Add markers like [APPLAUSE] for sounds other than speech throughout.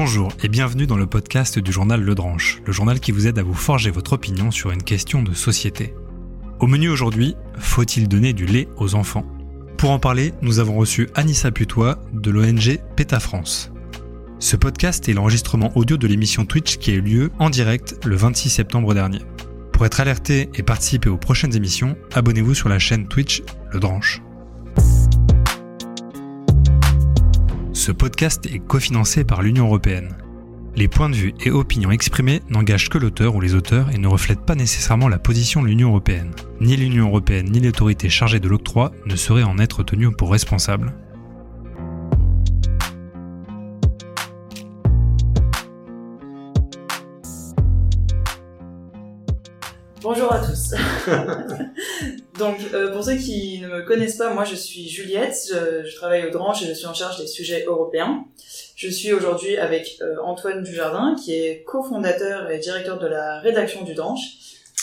Bonjour et bienvenue dans le podcast du journal Le Dranche, le journal qui vous aide à vous forger votre opinion sur une question de société. Au menu aujourd'hui, faut-il donner du lait aux enfants? Pour en parler, nous avons reçu Anissa Putois de l'ONG PETA France. Ce podcast est l'enregistrement audio de l'émission Twitch qui a eu lieu en direct le 26 septembre dernier. Pour être alerté et participer aux prochaines émissions, abonnez-vous sur la chaîne Twitch Le Dranche. Ce podcast est cofinancé par l'Union européenne. Les points de vue et opinions exprimés n'engagent que l'auteur ou les auteurs et ne reflètent pas nécessairement la position de l'Union européenne. Ni l'Union européenne ni l'autorité chargée de l'octroi ne seraient en être tenues pour responsables. Bonjour à tous. [LAUGHS] Donc, euh, pour ceux qui ne me connaissent pas, moi je suis Juliette, je, travaille au Dranche et je suis en charge des sujets européens. Je suis aujourd'hui avec euh, Antoine Dujardin, qui est cofondateur et directeur de la rédaction du Dranche,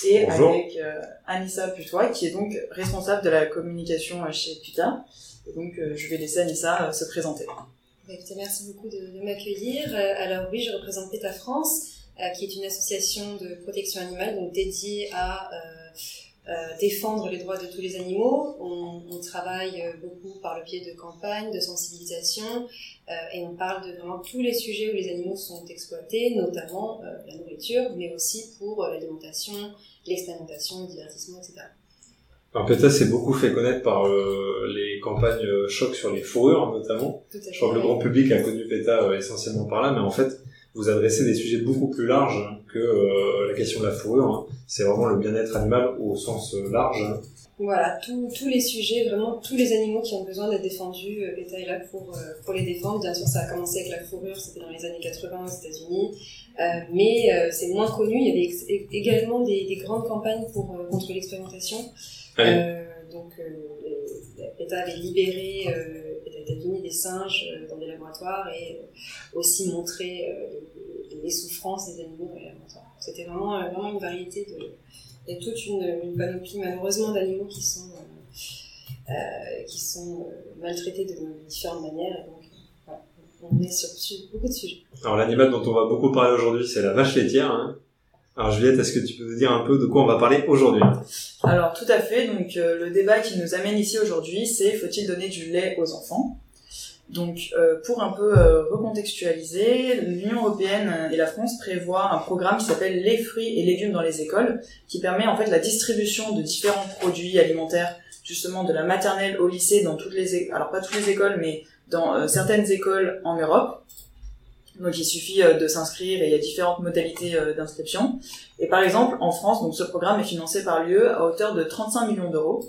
et avec euh, Anissa Putois, qui est donc responsable de la communication chez PUTA. Et donc, je vais laisser Anissa se présenter. Bah, merci beaucoup de, de m'accueillir. alors oui, je représente PETA France. Euh, qui est une association de protection animale, donc dédiée à euh, euh, défendre les droits de tous les animaux. On, on, travaille beaucoup par le pied de campagnes, de sensibilisation, et on parle de vraiment tous les sujets où les animaux sont exploités, notamment la nourriture, mais aussi pour l'alimentation, l'expérimentation, le divertissement, etc. Alors peut-être c'est beaucoup fait connaître par les campagnes choc sur les fourrures notamment. Je crois que le grand public a connu PETA essentiellement par là, mais en fait vous adressez des sujets beaucoup plus larges que euh, la question de la fourrure. Hein. C'est vraiment le bien-être animal au sens euh, large. Voilà, tous les sujets, vraiment tous les animaux qui ont besoin d'être défendus, euh, l'État est là pour, pour les défendre. Bien sûr, ça a commencé avec la fourrure, c'était dans les années 80 aux États-Unis, mais c'est moins connu. Il y avait également des, des, grandes campagnes pour, contre l'expérimentation. donc, l'État avait libéré États-Unis des singes euh, dans des laboratoires et euh, aussi montrer euh, les, souffrances des animaux dans les laboratoires. C'était vraiment, vraiment une variété de. Il y a toute une, panoplie malheureusement d'animaux qui sont, qui sont maltraités de différentes manières. Donc, on est sur, beaucoup de sujets. Alors l'animal dont on va beaucoup parler aujourd'hui, c'est la vache laitière. Hein. Alors Juliette, est-ce que tu peux nous dire un peu de quoi on va parler aujourd'hui? Alors tout à fait, donc le débat qui nous amène ici aujourd'hui, c'est faut-il donner du lait aux enfants? Donc, euh, pour un peu euh, recontextualiser, l'Union européenne et la France prévoient un programme qui s'appelle les fruits et légumes dans les écoles, qui permet en fait la distribution de différents produits alimentaires, justement de la maternelle au lycée, dans toutes les, alors pas toutes les écoles, mais dans euh, certaines écoles en Europe. Donc, il suffit de s'inscrire et il y a différentes modalités d'inscription. Et par exemple, en France, donc ce programme est financé par l'UE à hauteur de 35 millions d'euros,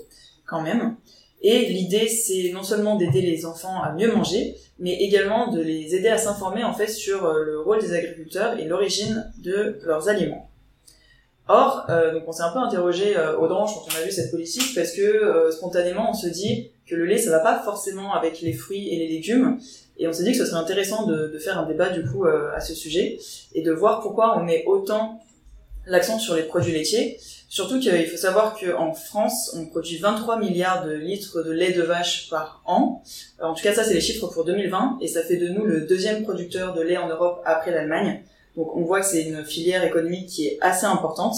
quand même. Et l'idée, c'est non seulement d'aider les enfants à mieux manger, mais également de les aider à s'informer en fait sur euh, le rôle des agriculteurs et l'origine de leurs aliments. Or, euh, donc on s'est un peu interrogé euh, au quand on a vu cette politique parce que euh, spontanément on se dit que le lait ça va pas forcément avec les fruits et les légumes et on s'est dit que ce serait intéressant de, de faire un débat du coup à ce sujet et de voir pourquoi on met autant l'accent sur les produits laitiers Surtout qu'il faut savoir qu'en France, on produit 23 milliards de litres de lait de vache par an. En tout cas, ça, c'est les chiffres pour 2020, et ça fait de nous le deuxième producteur de lait en Europe après l'Allemagne. Donc, on voit que c'est une filière économique qui est assez importante.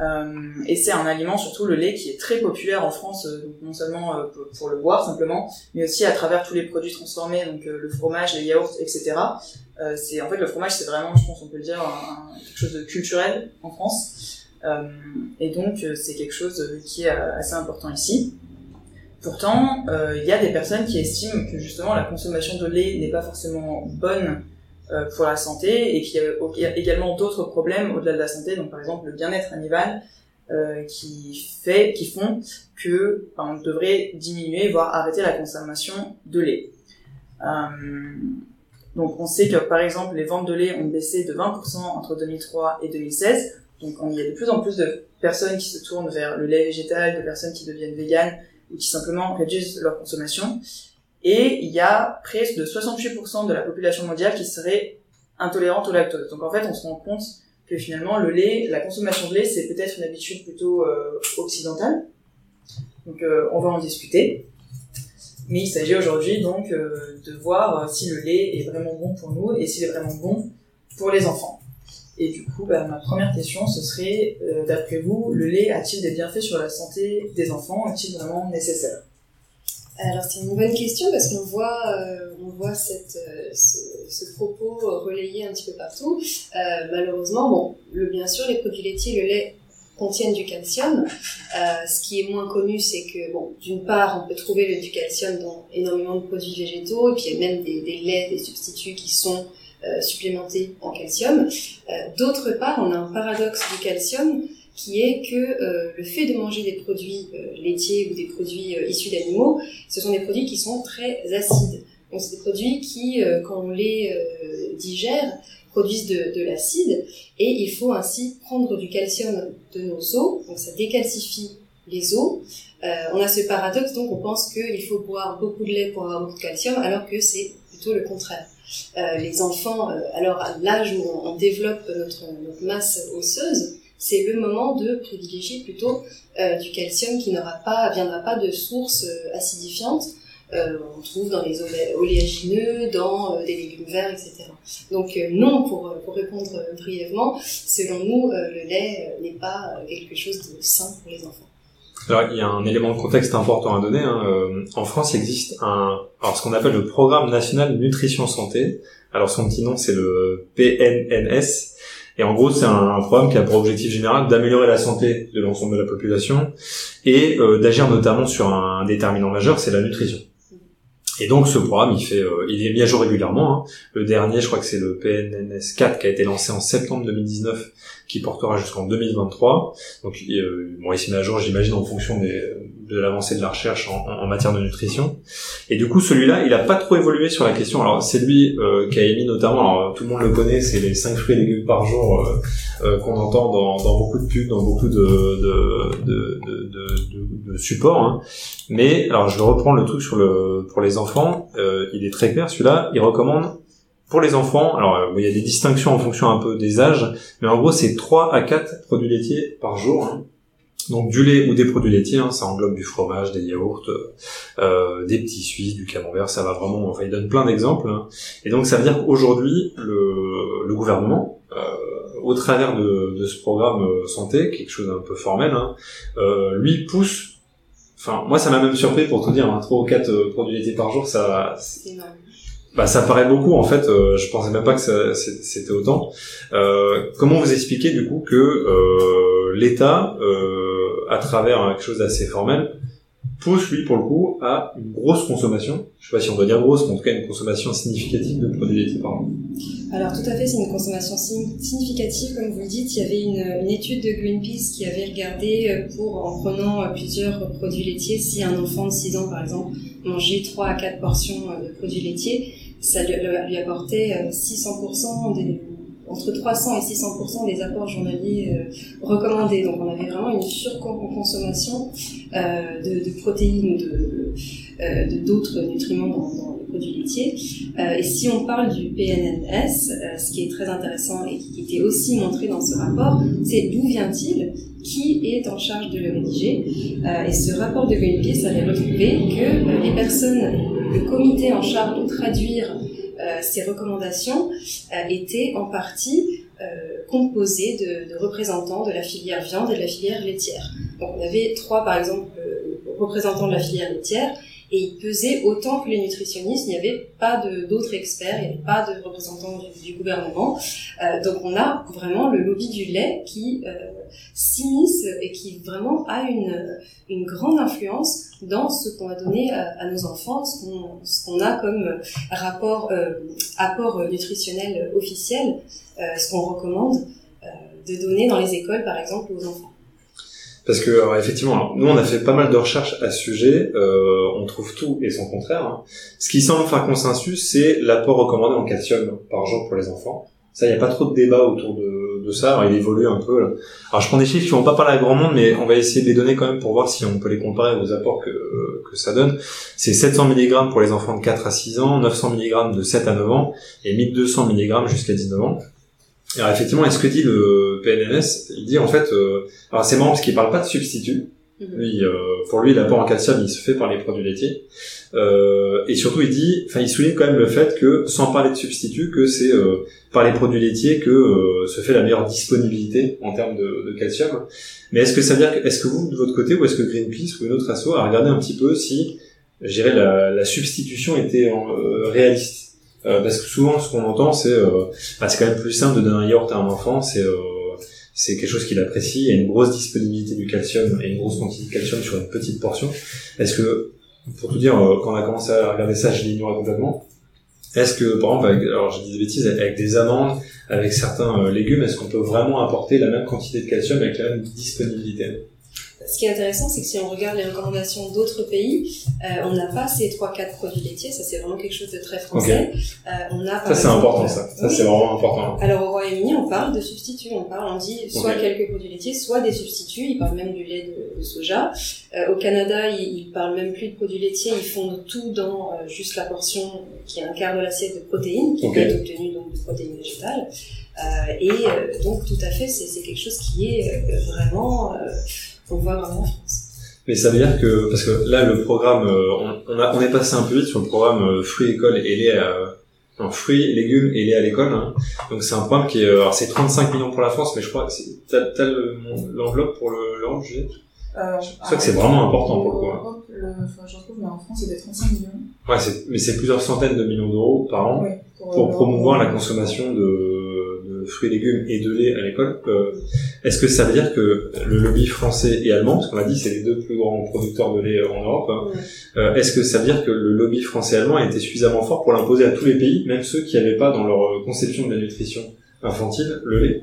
Euh, et c'est un aliment, surtout le lait, qui est très populaire en France, euh, donc non seulement euh, pour le boire simplement, mais aussi à travers tous les produits transformés, donc le fromage, les yaourts, etc. c'est en fait le fromage, c'est vraiment, je pense, on peut le dire, quelque chose de culturel en France. Et donc, c'est quelque chose qui est assez important ici. Pourtant, il y a des personnes qui estiment que justement la consommation de lait n'est pas forcément bonne pour la santé et qu'il y a également d'autres problèmes au-delà de la santé, donc par exemple le bien-être animal, euh, qui fait, qui font que ben, on devrait diminuer, voire arrêter la consommation de lait. Euh, donc on sait que par exemple les ventes de lait ont baissé de 20% entre 2003 et 2016, donc il y a de plus en plus de personnes qui se tournent vers le lait végétal, de personnes qui deviennent véganes ou qui simplement réduisent leur consommation. Et il y a presque de 68% de la population mondiale qui serait intolérante au lactose. Donc en fait, on se rend compte que finalement le lait, la consommation de lait, c'est peut-être une habitude plutôt euh, occidentale. Donc euh, on va en discuter. Mais il s'agit aujourd'hui donc de voir si le lait est vraiment bon pour nous et s'il est vraiment bon pour les enfants. Et du coup, bah, ma première question, ce serait, d'après vous, le lait a-t-il des bienfaits sur la santé des enfants? Est-il vraiment nécessaire? Alors c'est une bonne question parce qu'on voit, euh, on voit cette, euh, ce, ce, propos relayé un petit peu partout. Euh, malheureusement, bon, le, bien sûr, les produits laitiers, le lait contiennent du calcium. Euh, ce qui est moins connu, c'est que, bon, d'une part, on peut trouver le, du calcium dans énormément de produits végétaux, et puis il y a même des, des laits, des substituts qui sont supplémentés en calcium. D'autre part, on a un paradoxe du calcium qui est que euh, le fait de manger des produits euh, laitiers ou des produits euh, issus d'animaux, ce sont des produits qui sont très acides. Donc c'est des produits qui, quand on les digère, produisent de, de l'acide et il faut ainsi prendre du calcium de nos os, donc ça décalcifie les os. on a ce paradoxe, donc on pense qu'il faut boire beaucoup de lait pour avoir beaucoup de calcium, alors que c'est plutôt le contraire. les enfants, alors à l'âge où on, développe notre masse osseuse, c'est le moment de privilégier plutôt euh, du calcium qui n'aura pas, viendra pas de sources euh, acidifiantes. Euh, on trouve dans les oléagineux, dans euh, des légumes verts, etc. Donc non, pour, pour répondre brièvement, selon nous, le lait n'est pas quelque chose de sain pour les enfants. Alors, il y a un élément de contexte important à donner. Hein. en France, il existe un, alors ce qu'on appelle le Programme national nutrition santé. Alors son petit nom, c'est le PNNS. Et en gros, c'est un, programme qui a pour objectif général d'améliorer la santé de l'ensemble de la population et euh, d'agir notamment sur un déterminant majeur, c'est la nutrition. Et donc ce programme, il fait, euh, il est mis à jour régulièrement. Hein. Le dernier, je crois que c'est le PNNS 4 qui a été lancé en septembre 2019, qui portera jusqu'en 2023. Donc euh, bon, il s'est mis à jour, j'imagine, en fonction des, de l'avancée de la recherche en, en, matière de nutrition. Et du coup, celui-là, il a pas trop évolué sur la question. Alors c'est lui euh, qui a émis notamment, alors tout le monde le connaît, c'est les 5 fruits et légumes par jour euh, euh, qu'on entend dans, dans, beaucoup de pubs, dans beaucoup de, de, de, de, de supports. Hein. Mais alors je vais reprendre le truc sur le pour les enfants. il est très clair, celui-là, il recommande pour les enfants, alors il y a des distinctions en fonction un peu des âges, mais en gros c'est 3 à 4 produits laitiers par jour. Hein. Donc du lait ou des produits laitiers, hein, ça englobe du fromage, des yaourts, euh, des petits suisses, du camembert, ça va vraiment, enfin il donne plein d'exemples. Hein. Et donc ça veut dire qu'aujourd'hui, le, le, gouvernement, euh, au travers de, de, ce programme euh, santé, quelque chose d'un peu formel, hein, euh, lui pousse, enfin moi ça m'a même surpris pour tout dire, hein, 3 ou 4 euh, produits laitiers par jour, ça... C'est énorme. Bah, ça paraît beaucoup en fait. Euh, je pensais même pas que c'était autant. Euh, comment vous expliquez du coup que euh, l'État, euh, à travers quelque chose d'assez formel, pousse lui pour le coup à une grosse consommation? Je sais pas si on doit dire grosse, mais en tout cas une consommation significative de produits laitiers par an. Alors tout à fait, c'est une consommation significative, comme vous le dites. Il y avait une, une, étude de Greenpeace qui avait regardé pour, en prenant plusieurs produits laitiers, si un enfant de 6 ans par exemple mangeait 3 à 4 portions de produits laitiers, ça lui, lui apportait 600% des, entre 300 et 600% des apports journaliers euh, recommandés. Donc on avait vraiment une surconsommation euh, de, de, protéines ou de euh, d'autres nutriments dans, dans, les produits laitiers. Euh, et si on parle du PNNS, euh, ce qui est très intéressant et qui était aussi montré dans ce rapport, c'est d'où vient-il qui est en charge de le rédiger. et ce rapport de Greenpeace avait retrouvé que les personnes, le comité en charge de traduire euh, ces recommandations euh, étaient en partie euh, composées de, représentants de la filière viande et de la filière laitière. Donc on avait trois, par exemple, représentants de la filière laitière et il pesait autant que les nutritionnistes. Il n'y avait pas d'autres experts, il n'y avait pas de représentants du, gouvernement. Euh, donc on a vraiment le lobby du lait qui euh, s'immisce et qui vraiment a une, une grande influence dans ce qu'on va donner à, nos enfants, ce qu'on a comme rapport, euh, apport nutritionnel officiel, euh, ce qu'on recommande euh, de donner dans les écoles, par exemple, aux enfants. Parce que effectivement, nous on a fait pas mal de recherches à ce sujet, euh, on trouve tout et son contraire. Hein. Ce qui semble faire consensus, c'est l'apport recommandé en calcium par jour pour les enfants. Ça, il n'y a pas trop de débat autour de, ça. Alors, il évolue un peu. Alors, je prends des chiffres qui vont pas parler à grand monde, mais on va essayer de les donner quand même pour voir si on peut les comparer aux apports que, que ça donne. C'est 700 mg pour les enfants de 4 à 6 ans, 900 mg de 7 à 9 ans et 1200 mg jusqu'à 19 ans. Alors effectivement, est-ce que dit le PNNS Il dit en fait, euh, alors c'est marrant parce qu'il parle pas de substitut. Lui, euh, pour lui, l'apport en calcium, il se fait par les produits laitiers. Euh, et surtout, il dit, enfin, il souligne quand même le fait que, sans parler de substitut, que c'est euh, par les produits laitiers que euh, se fait la meilleure disponibilité en termes de, de calcium. Mais est-ce que ça veut dire, est-ce que vous, de votre côté, ou est-ce que Greenpeace ou une autre asso a regardé un petit peu si, je dirais, la, la substitution était euh, réaliste? Parce que souvent, ce qu'on entend, c'est, bah, c'est quand même plus simple de donner un yaourt à un enfant, c'est c'est quelque chose qu'il apprécie. Il y a une grosse disponibilité du calcium et une grosse quantité de calcium sur une petite portion. Est-ce que, pour tout dire, euh, quand on a commencé à regarder ça, je l'ignorais complètement. Est-ce que, par exemple, avec, alors je dis des bêtises, avec des amandes, avec certains euh, légumes, est-ce qu'on peut vraiment apporter la même quantité de calcium avec la même disponibilité? Ce qui est intéressant, c'est que si on regarde les recommandations d'autres pays, euh, on n'a pas ces trois quatre produits laitiers. Ça, c'est vraiment quelque chose de très français. Euh, on a, ça, c'est important, ça. Ça, c'est vraiment important. Alors, au Royaume-Uni, on parle de substituts. On parle, on dit soit quelques produits laitiers, soit des substituts. Ils parlent même du lait de, soja. Euh, au Canada, ils, ils parlent même plus de produits laitiers. Ils font tout dans juste la portion qui est un quart de l'assiette de protéines, qui peut être obtenue donc de protéines végétales. Et donc, tout à fait, c'est quelque chose qui est vraiment mais ça veut dire que, parce que là, le programme, euh, on, a, on est passé un peu vite sur le programme euh, fruits, école et lait à, non, fruits, légumes et lait à l'école. Hein. Donc c'est un programme qui est, euh, alors c'est 35 millions pour la France, mais je crois que t'as, t'as l'enveloppe pour le, l'Europe, je euh, je crois que c'est vraiment important pour le coup. Hein. Le, enfin, je retrouve, mais en France, c'était 35 millions. Ouais, c'est, mais c'est plusieurs centaines de millions d'euros par an pour, pour promouvoir la consommation de, fruits et légumes et de lait à l'école. Euh, est-ce que ça veut dire que le lobby français et allemand, parce qu'on a dit c'est les deux plus grands producteurs de lait en Europe, hein, euh, est-ce que ça veut dire que le lobby français et allemand a été suffisamment fort pour l'imposer à tous les pays, même ceux qui n'avaient pas dans leur conception de la nutrition infantile le lait?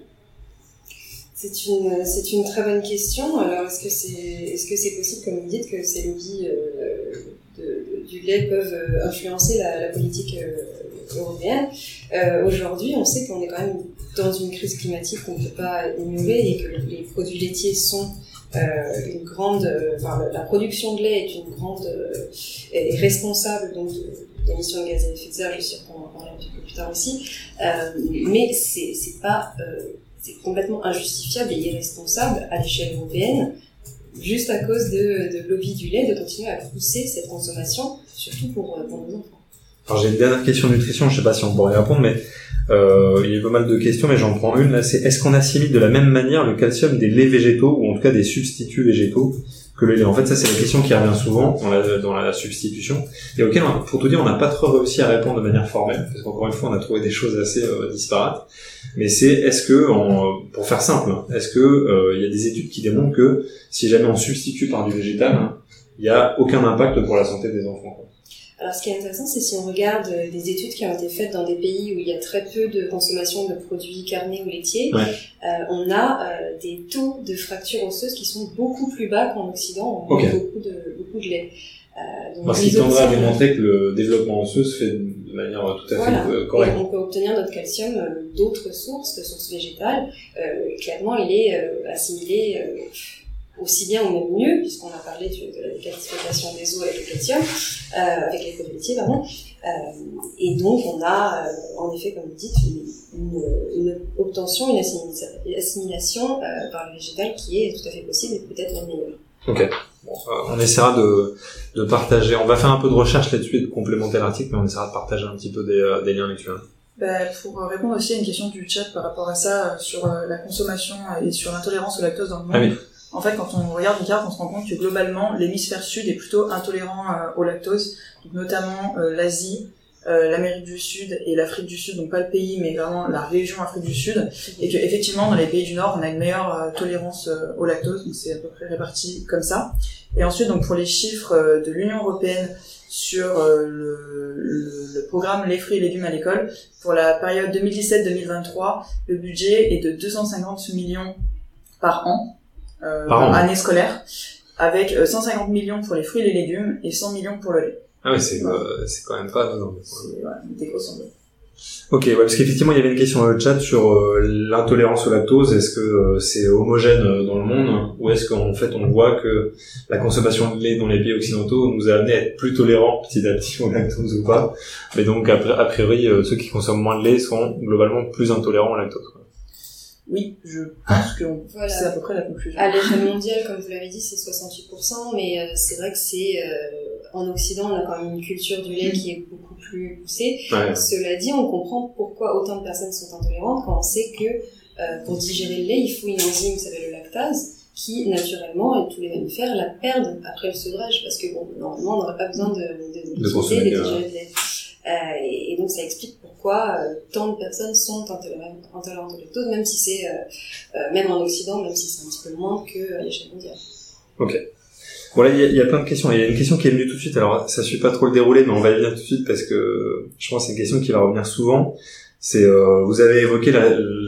C'est une, c'est une très bonne question. Alors, est-ce que c'est, est-ce que c'est possible, comme vous dites, que ces lobbies euh, du lait peuvent influencer la, politique européenne. Aujourd'hui, on sait qu'on est quand même dans une crise climatique qu'on ne peut pas ignorer et que les produits laitiers sont euh, une grande, euh, enfin, la production de lait est une grande, euh, est responsable donc d'émissions de, gaz à effet de serre, je suis sûre qu'on en parler un petit peu plus tard aussi, mais c'est pas, c'est complètement injustifiable et irresponsable à l'échelle européenne juste à cause de, de du lait de continuer à pousser cette consommation, surtout pour, pour nos enfants. Alors j'ai une dernière question nutrition, je sais pas si on pourrait y répondre, mais euh, il y a pas mal de questions, mais j'en prends une là. C'est est-ce qu'on assimile de la même manière le calcium des laits végétaux ou en tout cas des substituts végétaux? Que le En fait, ça c'est la question qui revient souvent dans la, dans la substitution et auquel, pour tout dire, on n'a pas trop réussi à répondre de manière formelle parce qu'encore une fois, on a trouvé des choses assez euh, disparates. Mais c'est est-ce que, pour faire simple, est-ce que euh, il y a des études qui démontrent que si jamais on substitue par du végétal, hein, il n'y a aucun impact pour la santé des enfants alors, ce qui est intéressant, c'est si on regarde euh, des études qui ont été faites dans des pays où il y a très peu de consommation de produits carnés ou laitiers, euh, on a euh, des taux de fractures osseuses qui sont beaucoup plus bas qu'en Occident. On a beaucoup de beaucoup de lait. Euh, donc Parce qu'il tendrait à démontrer que le développement osseux se fait de manière tout à fait correcte. on peut obtenir notre calcium d'autres sources, de sources végétales. clairement, il est assimilé aussi bien ou même mieux, puisqu'on a parlé de, la décalcification des eaux avec le calcium, euh, avec les produits pardon. Euh, et donc, on a, euh, en effet, comme vous dites, une, une, obtention, une assimilation, euh, par le végétal qui est tout à fait possible et peut-être même meilleure. Ok. Bon, euh, on essaiera de, de partager. On va faire un peu de recherche là-dessus et de complémenter l'article, mais on essaiera de partager un petit peu des, des liens. Hein. Bah, pour répondre aussi à une question du chat par rapport à ça, sur la consommation et sur l'intolérance au lactose dans le monde. Ah oui en fait, quand on regarde une carte, on se rend compte que globalement, l'hémisphère sud est plutôt intolérant euh, au lactose, donc notamment euh, l'Asie, euh, l'Amérique du Sud et l'Afrique du Sud, donc pas le pays, mais vraiment la région Afrique du Sud, et que effectivement dans les pays du Nord, on a une meilleure tolérance au lactose, donc c'est à peu près réparti comme ça. Et ensuite, donc pour les chiffres de l'Union européenne sur le, le, programme Les fruits et légumes à l'école, pour la période 2017-2023, le budget est de 250 millions par an euh, année scolaire, avec 150 euh, millions pour les fruits et les légumes et 100 millions pour le lait. Ah oui, c'est euh, c'est quand même pas C'est ouais, des grosses Ok, ouais, parce qu'effectivement il y avait une question dans le chat sur euh, l'intolérance au lactose. Est-ce que c'est homogène dans le monde ou est-ce qu'en fait on voit que la consommation de lait dans les pays occidentaux nous a amené à être plus tolérants petit à petit au lactose ou pas? Mais donc a priori ceux qui consomment moins de lait sont globalement plus intolérants au lactose. Oui, je pense que c'est à peu près la conclusion. À l'échelle mondiale, comme vous l'avez dit, c'est 68%, mais euh, c'est vrai que c'est euh, en Occident, on a quand même une culture du lait qui est beaucoup plus poussée. Cela dit, on comprend pourquoi autant de personnes sont intolérantes quand on sait que euh, pour digérer le lait, il faut une enzyme qui s'appelle le lactase, qui naturellement, et tous les mammifères la perdent après le sevrage, parce que bon, normalement, on n'aurait pas besoin de, de, de, de digérer le lait. Euh, et, donc ça explique pourquoi euh, tant de personnes sont intolérantes au lactose, même si c'est, euh, même en Occident, même si c'est un petit peu moins qu'à l'échelle mondiale. Ok. Voilà, il y, a plein de questions. Il y a une question qui est venue tout de suite. Alors, ça suit pas trop le déroulé, mais on va y venir tout de suite parce que je pense que c'est une question qui va revenir souvent. C'est, euh, vous avez évoqué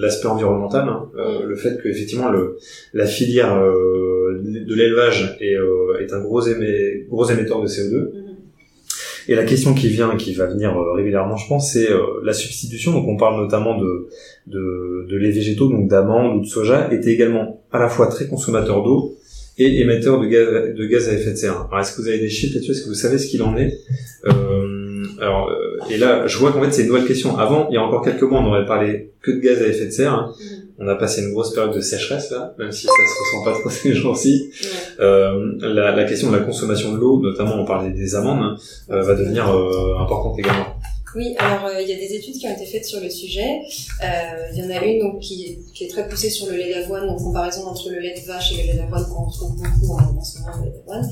l'aspect environnemental, hein, euh, le fait que effectivement le, la filière euh, de l'élevage est, est un gros, émet, gros émetteur de CO2. Et la question qui vient, qui va venir euh, régulièrement, je pense, c'est euh, la substitution. Donc, on parle notamment de de, de lait végétaux, donc d'amandes ou de soja, était également à la fois très consommateur d'eau et émetteur de gaz, de gaz à effet de serre. Alors, est-ce que vous avez des chiffres là-dessus? Est-ce que vous savez ce qu'il en est? Euh, Alors, euh, et là, je vois qu'en fait, c'est une nouvelle question. Avant, il y a encore quelques mois, on aurait parlé que de gaz à effet de serre. Hein. On a passé une grosse période de sécheresse là, même si ça se ressent pas trop [LAUGHS] ces jours-ci. Euh, la, la, question de la consommation de l'eau, notamment on parlait des amandes, hein, euh, va devenir euh, importante également. Oui, alors euh, il y a des études qui ont été faites sur le sujet. Il y en a une donc, qui, est, qui est très poussée sur le lait d'avoine, en comparaison entre le lait de vache et le lait d'avoine qu'on retrouve beaucoup en, ce moment, le lait d'avoine,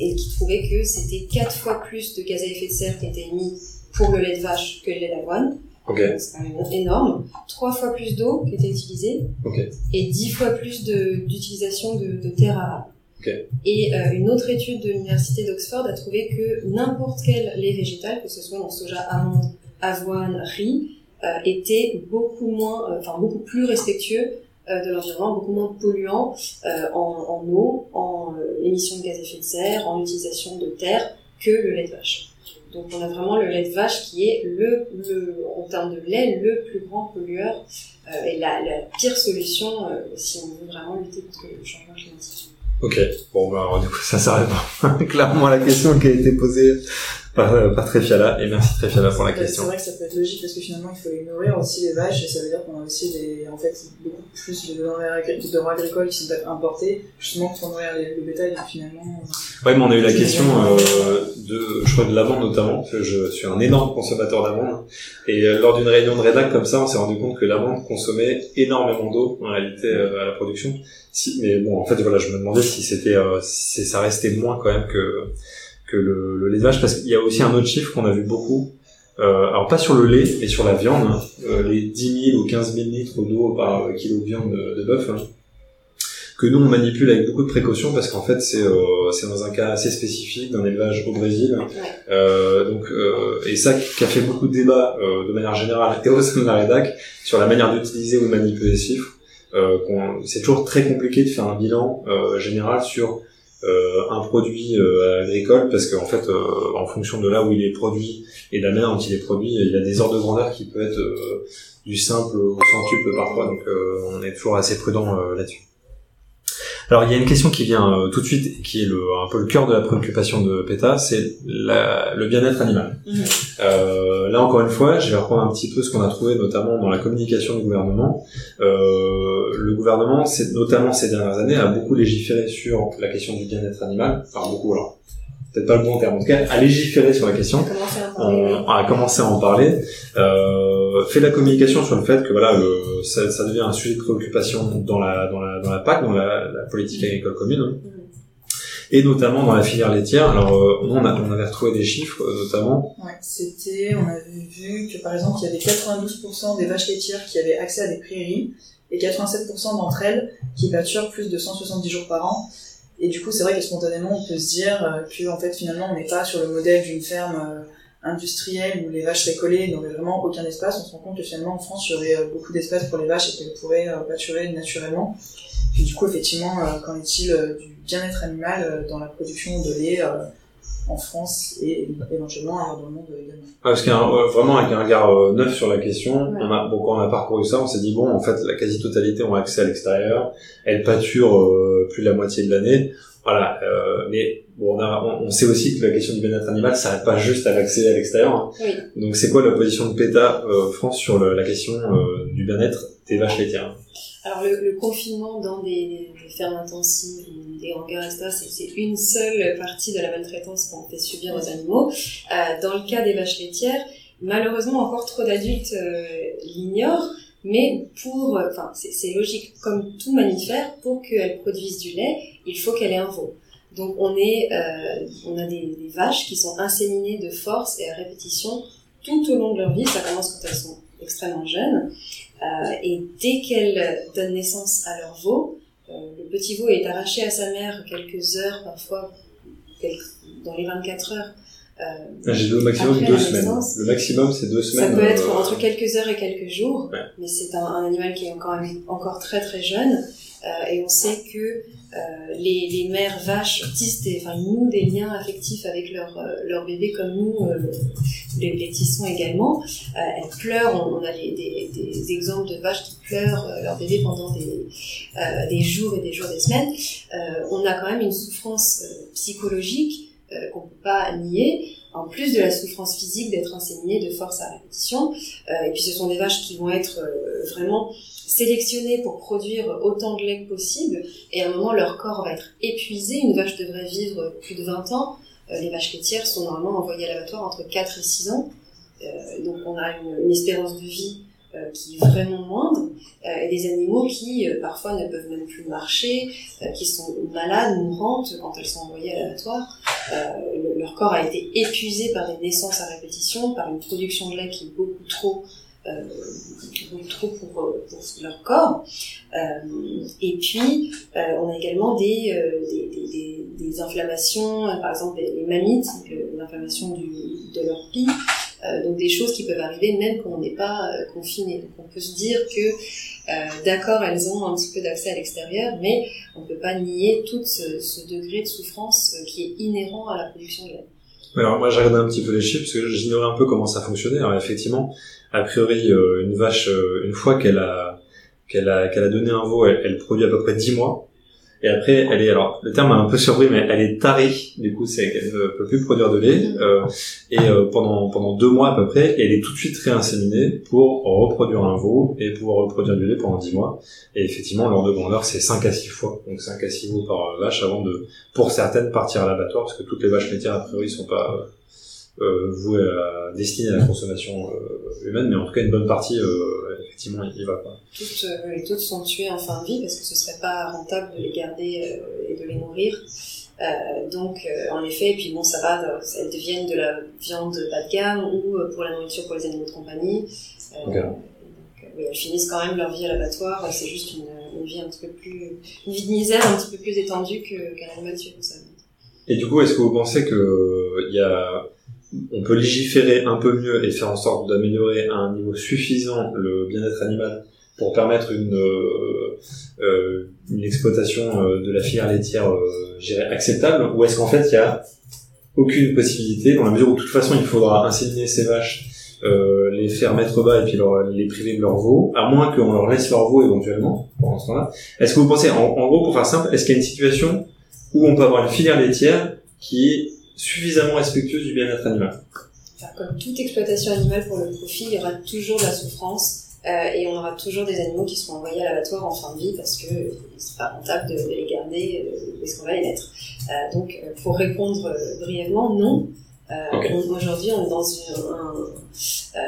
et qui trouvait que c'était quatre fois plus de gaz à effet de serre qui était émis pour le lait de vache que le lait d'avoine. Okay. C'est quand même énorme. Trois fois plus d'eau qui était utilisée. Okay. Et dix fois plus d'utilisation de, de, terre arable. Okay. Et euh, une autre étude de l'université d'Oxford a trouvé que n'importe quel lait végétal, que ce soit dans soja, amande, avoine, riz, euh, était beaucoup moins, euh, enfin beaucoup plus respectueux euh, de l'environnement, beaucoup moins polluant euh, en, en, eau, en émissions de gaz à effet de serre, en utilisation de terre que le lait de vache. Donc on a vraiment le lait de vache qui est le, en termes de lait le plus grand pollueur euh, et la, pire solution euh, si on veut vraiment lutter contre le changement climatique. Ok, bon bah alors, du coup ça s'arrête [LAUGHS] clairement à la question qui a été posée par, euh, par Tréfiala, et merci Tréfiala pour la question. C'est vrai que ça peut être logique parce que finalement il faut les nourrir aussi les vaches et ça veut dire qu'on a aussi des, en fait, beaucoup plus de denrées agricoles qui sont importées justement pour nourrir les, le bétail finalement. Ouais, mais on a eu la question euh, de, je crois de l'amande notamment, que je suis un énorme consommateur d'amande et euh, lors d'une réunion de rédac comme ça, on s'est rendu compte que l'amande consommait énormément d'eau en réalité euh, à la production. Si, mais bon, en fait voilà, je me demandais si c'était, euh, si ça restait moins quand même que que le, le lait de vache, parce qu'il y a aussi un autre chiffre qu'on a vu beaucoup, euh, alors pas sur le lait, mais sur la viande, hein. euh, les 10 000 ou 15 000 litres d'eau par kilo de viande de, bœuf, hein, que nous on manipule avec beaucoup de précautions parce qu'en fait c'est euh, c'est dans un cas assez spécifique d'un élevage au Brésil, euh, donc euh, et ça qui a fait beaucoup de débats de manière générale et au sein de la rédac sur la manière d'utiliser ou de manipuler les chiffres. c'est toujours très compliqué de faire un bilan général sur un produit euh, agricole parce qu'en fait euh, en fonction de là où il est produit et de la manière dont il est produit il y a des ordres de grandeur qui peuvent être du simple au centuple parfois. Donc on est toujours assez prudent là-dessus alors il y a une question qui vient euh, tout de suite, qui est le, un peu le cœur de la préoccupation de PETA, c'est le bien-être animal. Mhm. Euh, là encore une fois, je vais reprendre un petit peu ce qu'on a trouvé notamment dans la communication du gouvernement. Euh, le gouvernement, c'est notamment ces dernières années, a beaucoup légiféré sur la question du bien-être animal. Enfin beaucoup alors peut-être pas le bon terme, en tout cas, à légiférer sur la question, on a commencé à en parler, euh, fait la communication sur le fait que voilà, le, ça, ça, devient un sujet de préoccupation dans la dans la dans la PAC, dans la, la politique agricole commune. Et notamment dans la filière laitière. Alors, euh, on, a, on avait retrouvé des chiffres, euh, notamment. Ouais, c'était, on avait vu que par exemple, il y avait 92% des vaches laitières qui avaient accès à des prairies et 87% d'entre elles qui pâturent plus de 170 jours par an. Et du coup, c'est vrai que spontanément, on peut se dire euh, que en fait, finalement, on n'est pas sur le modèle d'une ferme euh, industrielle où les vaches seraient collées, n'auraient vraiment aucun espace. On se rend compte que finalement, en France, il y aurait euh, beaucoup d'espace pour les vaches et qu'elles pourraient pâturer naturellement. Puis du coup, effectivement, qu'en est-il du bien-être animal dans la production de lait en France et éventuellement ailleurs dans le monde également. Ah, parce qu'il y a vraiment avec un regard neuf sur la question, on a, bon, quand on a parcouru ça, on s'est dit bon, en fait, la quasi-totalité ont accès à l'extérieur, elles pâturent plus de la moitié de l'année. Voilà, euh, mais bon, on, a, on, sait aussi que la question du bien-être animal s'arrête pas juste à l'accès à l'extérieur. Hein. Oui. Donc c'est quoi la position de PETA euh, France sur le, la question euh, du bien-être des vaches laitières? Alors le, confinement dans des, fermes intensives, des hangars, etc., c'est une seule partie de la maltraitance qu'on fait subir aux animaux. Euh, dans le cas des vaches laitières, malheureusement encore trop d'adultes euh, l'ignorent mais pour, euh, enfin, c'est logique, comme tout mammifère, pour qu'elle produise du lait, il faut qu'elle ait un veau. Donc on est, on a des, des, vaches qui sont inséminées de force et à répétition tout au long de leur vie. Ça commence quand elles sont extrêmement jeunes, euh, et dès qu'elles donnent naissance à leur veau, euh, le petit veau est arraché à sa mère quelques heures, parfois dans les 24 heures, euh, J'ai au maximum deux semaines. Le maximum, c'est deux semaines. Ça peut être euh, entre quelques heures et quelques jours, mais c'est un, un, animal qui est encore, encore très très jeune. Euh, et on sait que les, les mères vaches tissent des, enfin, nous des liens affectifs avec leur, euh, leur bébé comme nous les, les, tissons également. elles pleurent, on, a des, exemples de vaches qui pleurent leur bébé pendant des, des jours et des jours, des semaines. on a quand même une souffrance psychologique euh, qu'on peut pas nier, en plus de la souffrance physique d'être inséminé de force à répétition. Euh, et puis ce sont des vaches qui vont être euh, vraiment sélectionnées pour produire autant de lait que possible, et à un moment leur corps va être épuisé. Une vache devrait vivre plus de 20 ans. les vaches laitières sont normalement envoyées à l'abattoir entre 4 et 6 ans. donc on a une, espérance de vie euh, qui est vraiment moindre, euh, et des animaux qui euh, parfois ne peuvent même plus marcher, qui sont malades, mourantes quand elles sont envoyées à l'abattoir. leur corps a été épuisé par des naissances à répétition, par une production de lait qui est beaucoup trop euh, trop pour, pour, leur corps. Euh, et puis, euh, on a également des, des, inflammations, par exemple les, mammites, l'inflammation de leur pie, euh, donc des choses qui peuvent arriver même quand on n'est pas euh, confiné. Donc on peut se dire que euh, d'accord, elles ont un petit peu d'accès à l'extérieur, mais on ne peut pas nier tout ce, degré de souffrance qui est inhérent à la production de lait. Alors moi j'ai regardé un petit peu les chiffres parce que j'ignorais un peu comment ça fonctionnait. Alors effectivement, a priori une vache, une fois qu'elle a qu'elle a qu'elle a donné un veau, elle, elle, produit à peu près 10 mois. Et après, elle est alors le terme m'a un peu surpris, mais elle est tarée. Du coup, c'est qu'elle ne peut plus produire de lait. Mm. Euh, et euh, pendant pendant deux mois à peu près, elle est tout de suite réinséminée pour reproduire un veau et pouvoir reproduire du lait pendant dix mois. Et effectivement, l'ordre de grandeur c'est 5 à 6 fois, donc 5 à 6 veaux par vache avant de, pour certaines, partir à l'abattoir, parce que toutes les vaches laitières a priori sont pas euh, vouées à, destinées à la consommation euh, humaine, mais en tout cas une bonne partie euh, effectivement il va pas. Toutes, euh, toutes sont tuées en fin de vie parce que ce serait pas rentable de les garder euh, et de les nourrir. Euh, donc en effet, et puis bon ça va, elles deviennent de la viande bas de gamme ou pour la nourriture pour les animaux de compagnie. Okay. Donc, oui, elles finissent quand même leur vie à l'abattoir. C'est juste une, une, vie un petit peu plus, une vie de misère un petit peu plus étendue qu'un animal tué ça. Et du coup, est-ce que vous pensez que il y a on peut légiférer un peu mieux et faire en sorte d'améliorer à un niveau suffisant le bien-être animal pour permettre une, euh, euh une exploitation euh, de la filière laitière euh, acceptable ou est-ce qu'en fait il y a aucune possibilité dans la mesure où de toute façon il faudra inséminer ces vaches les faire mettre bas et puis leur, les priver de leur veau, à moins qu'on leur laisse leur veau éventuellement pendant ce temps-là. Est-ce que vous pensez, en, en, gros, pour faire simple, est-ce qu'il y a une situation où on peut avoir une filière laitière qui suffisamment respectueuse du bien-être animal. comme toute exploitation animale pour le profit, il y aura toujours de la souffrance euh, et on aura toujours des animaux qui seront envoyés à l'abattoir en fin de vie parce que c'est pas rentable de, les garder euh, est-ce qu'on va les mettre. Euh, donc euh, pour répondre euh, brièvement, non. Aujourd'hui, on est dans une, un,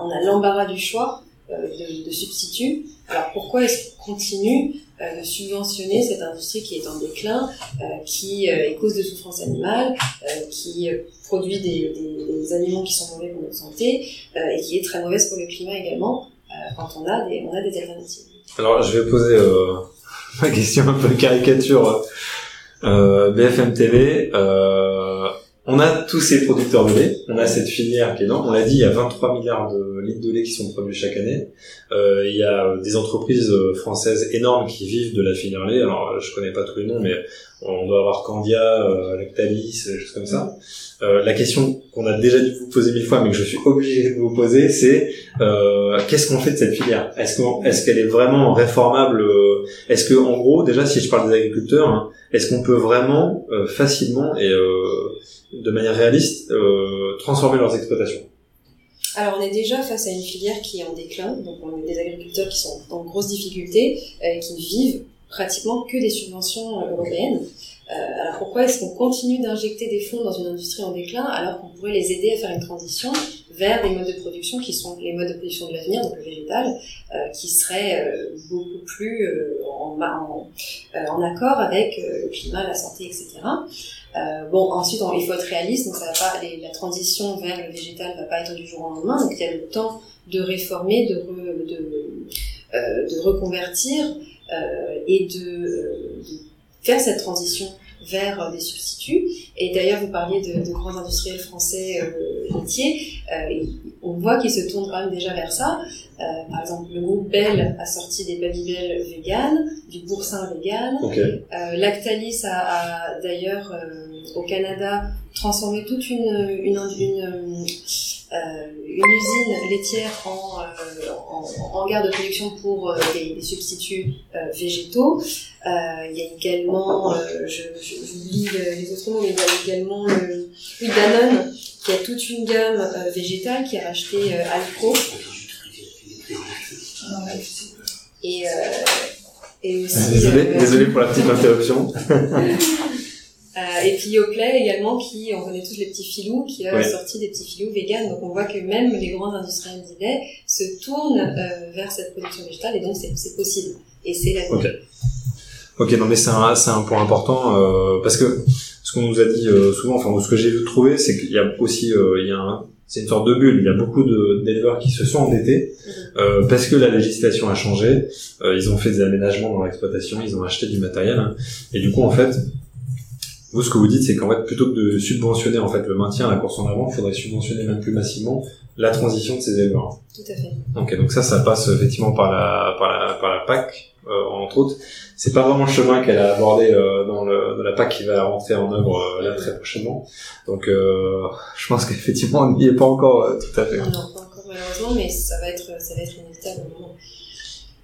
on a l'embarras du choix de, de substituts. Alors pourquoi est-ce qu'on continue? euh, de subventionner cette industrie qui est en déclin, euh, qui euh, est cause de souffrance animale, qui produit des, des, des, aliments qui sont mauvais pour notre santé et qui est très mauvaise pour le climat également quand on a des, on a des alternatives. Alors je vais poser [LAUGHS] ma question un peu caricature. BFM TV, on a tous ces producteurs de lait, on a cette filière qui est énorme. On l'a dit, il y a 23 milliards de litres de lait qui sont produits chaque année. Euh, il y a des entreprises euh, françaises énormes qui vivent de la filière lait. Alors, je connais pas tous les noms, mais on doit avoir Candia, euh, Lactalis, des choses comme ça. Euh, la question qu'on a déjà dû vous poser mille fois, mais que je suis obligé de vous poser, c'est euh, qu'est-ce qu'on fait de cette filière? Est-ce qu'on, est-ce qu'elle est vraiment réformable euh, Est-ce que, en gros, déjà, si je parle des agriculteurs, hein, est-ce qu'on peut vraiment euh, facilement et de manière réaliste transformer leurs exploitations alors on est déjà face à une filière qui est en déclin, donc on a des agriculteurs qui sont en grosse difficulté, qui vivent pratiquement que des subventions européennes. Euh, alors pourquoi est-ce qu'on continue d'injecter des fonds dans une industrie en déclin alors qu'on pourrait les aider à faire une transition vers des modes de production qui sont les modes de production de l'avenir, donc le végétal, euh, qui seraient euh, beaucoup plus euh, en, accord avec le climat, la santé, etc. bon, ensuite, il faut être réaliste, donc ça va pas, la transition vers le végétal va pas être du jour au lendemain, donc il y a le temps de réformer, de, de, de reconvertir et de, de faire cette transition vers euh, des substituts. Et d'ailleurs, vous parliez de, de grands industriels français euh, laitiers. Euh, on voit qu'ils se tournent quand même déjà vers ça. Euh, par exemple, le groupe Bell a sorti des Babybel vegan, du boursin vegan. Euh, Lactalis a, a d'ailleurs au Canada transformé toute une, une, une euh, une usine laitière en, euh, en, en, gare de production pour euh, des, des, substituts végétaux. il y a également, je, je, lis les autres noms, mais il y a également le, oui, Danone, qui a toute une gamme végétale, qui a racheté Alpro. Et, et aussi, désolé, désolé pour la petite interruption. [LAUGHS] Euh, et puis Oakley également, qui, on connaît tous les petits filous, qui a sorti des petits filous vegan. Donc on voit que même les grands industriels d'idées se tournent euh, vers cette production végétale et donc c'est possible. Et c'est la Ok. Ok, non mais c'est un, un point important euh, parce que ce qu'on nous a dit euh, souvent, enfin ce que j'ai vu trouver, c'est qu'il y a aussi, il y a un, c'est une sorte de bulle. Il y a beaucoup d'éleveurs qui se sont endettés mhm. euh, parce que la législation a changé. Euh, ils ont fait des aménagements dans l'exploitation, ils ont acheté du matériel hein. et du coup en fait vous, ce que vous dites, c'est qu'en fait, plutôt que de subventionner en fait le maintien, la course en avant, il faudrait subventionner même plus massivement la transition de ces éleveurs. Tout à fait. Ok, donc ça, ça passe effectivement par la par la par la PAC euh, entre autres. C'est pas vraiment le chemin qu'elle a abordé euh, dans, le, dans la PAC qui va rentrer en œuvre euh, là très prochainement. Donc, euh, je pense qu'effectivement, on n'y est pas encore euh, tout à fait. Non, pas encore malheureusement, mais ça va être ça va être inévitable.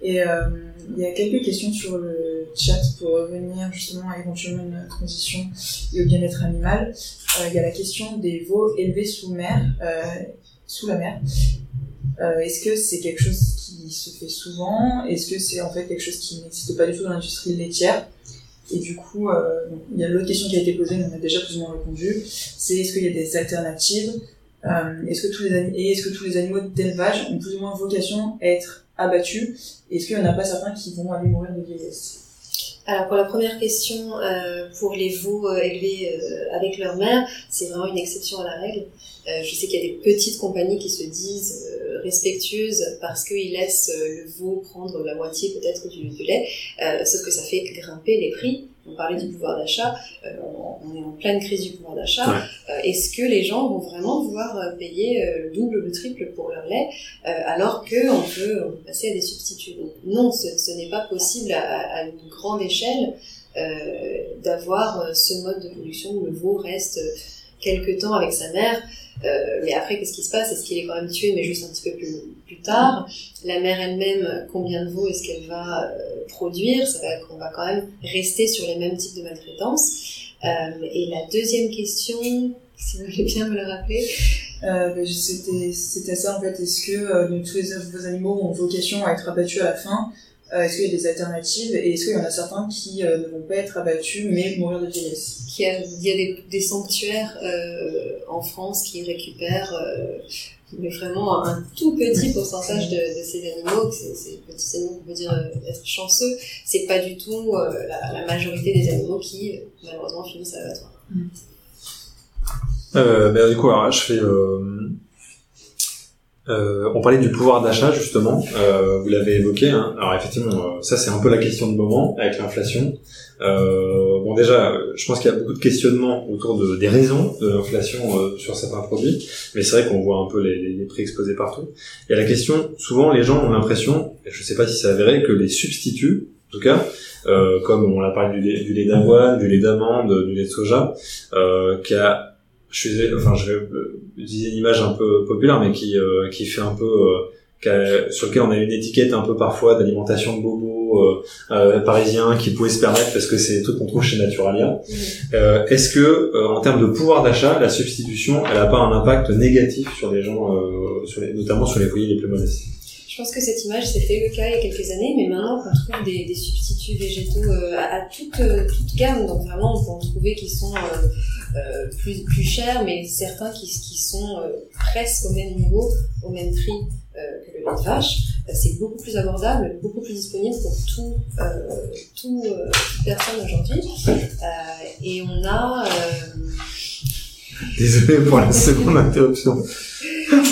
Et euh, il y a quelques questions sur le chat pour revenir justement à éventuellement une transition et au bien-être animal. Euh, il y a la question des veaux élevés sous mer, euh, sous la mer. Est-ce que c'est quelque chose qui se fait souvent? Est-ce que c'est en fait quelque chose qui n'existe pas du tout dans l'industrie laitière? Et du coup, il y a l'autre question qui a été posée, mais on a déjà plus ou moins répondu. C'est est-ce qu'il y a des alternatives? Est-ce que tous les et est-ce que tous les animaux d'élevage ont plus ou moins vocation à être abattus Est-ce qu'il n'y en a pas certains qui vont aller mourir de vieillesse? Alors pour la première question, euh, pour les veaux euh, élevés euh, avec leur mère, c'est vraiment une exception à la règle. Je sais qu'il y a des petites compagnies qui se disent respectueuses parce qu'ils laissent le veau prendre la moitié peut-être du, lait, sauf que ça fait grimper les prix on parlait du pouvoir d'achat, euh, on, est en pleine crise du pouvoir d'achat. Euh, est-ce que les gens vont vraiment vouloir euh, payer le double ou le triple pour leur lait alors qu'on peut, on peut passer à des substituts? Donc, Non, ce, n'est pas possible à, à, une grande échelle d'avoir ce mode de production où le veau reste quelque temps avec sa mère. Euh, mais après, qu'est-ce qui se passe? Est-ce qu'il est quand même tué, mais juste un petit peu plus, plus tard La mère elle-même, combien de veaux est-ce qu'elle va euh, produire? Ça va qu'on va quand même rester sur les mêmes types de maltraitance. Euh, et la deuxième question, si vous voulez bien me le rappeler. Euh, ben, c'était ça en fait. Est-ce que euh, tous les vos animaux ont vocation à être abattus à la fin? Euh, est-ce qu'il y a des alternatives? Et est-ce qu'il y en a certains qui ne vont pas être abattus mais mourir de vieillesse? Il y a, il y a des, des sanctuaires en France qui récupèrent mais vraiment un tout petit pourcentage de, ces animaux, ces, petits animaux on peut dire être chanceux, c'est pas du tout la, la, majorité des animaux qui malheureusement finissent à l'abattoir. Euh, ben, du coup, alors, je fais euh, on parlait du pouvoir d'achat justement, euh, vous l'avez évoqué. Hein. Alors effectivement, euh, ça c'est un peu la question de moment avec l'inflation. Euh, bon déjà, je pense qu'il y a beaucoup de questionnements autour de, des raisons de l'inflation euh, sur certains produits, mais c'est vrai qu'on voit un peu les, les, prix exposés partout. Il y a la question, souvent les gens ont l'impression, et je ne sais pas si c'est avéré, que les substituts, en tout cas, euh, comme on a parlé du lait, du lait d'avoine, du lait d'amande, du lait de soja, euh, qui a je suis enfin je vais utiliser une image un peu populaire mais qui qui fait un peu sur lequel on a une étiquette un peu parfois d'alimentation de bobos euh, euh, parisiens qui pouvait se permettre parce que c'est tout qu'on trouve chez Naturalia. Mmh. Euh, Est-ce que en termes de pouvoir d'achat, la substitution, elle a pas un impact négatif sur les gens, sur les, notamment sur les foyers les plus modestes? Je pense que cette image, c'était le cas il y a quelques années, mais maintenant on trouve des, des substituts végétaux à, à toute, toute, gamme. Donc vraiment, on peut en trouver qui sont euh, plus, plus chers, mais certains qui, qui sont presque au même niveau, au même prix que le lait de vache, euh, c'est beaucoup plus abordable, beaucoup plus disponible pour tout, euh, tout toute personne aujourd'hui. et on a Désolé pour la seconde interruption.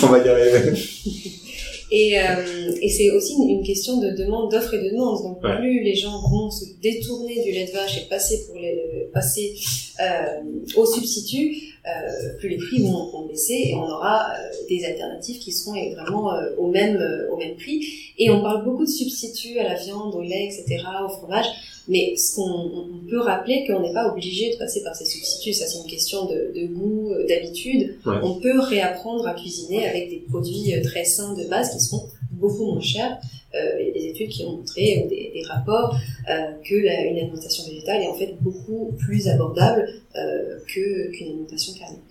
On va y arriver. [LAUGHS] Et, euh, et c'est aussi une, question de demande, d'offre et de demande. Donc plus les gens vont se détourner du lait de vache et passer pour les passer euh, au substitut, euh, plus les prix vont, vont, baisser et on aura euh, des alternatives qui seront vraiment euh, au même au même prix. Et on parle beaucoup de substituts à la viande, au lait, etc., au fromage. Mais ce qu'on peut rappeler qu'on n'est pas obligé de passer par ces substituts. Ça, c'est une question de, de goût, euh, d'habitude. On peut réapprendre à cuisiner avec des produits euh, très sains de base qui seront beaucoup moins chers. Euh, il y a des études qui ont montré, des, des rapports, euh, que la, une alimentation végétale est en fait beaucoup plus abordable euh, qu'une alimentation carnée.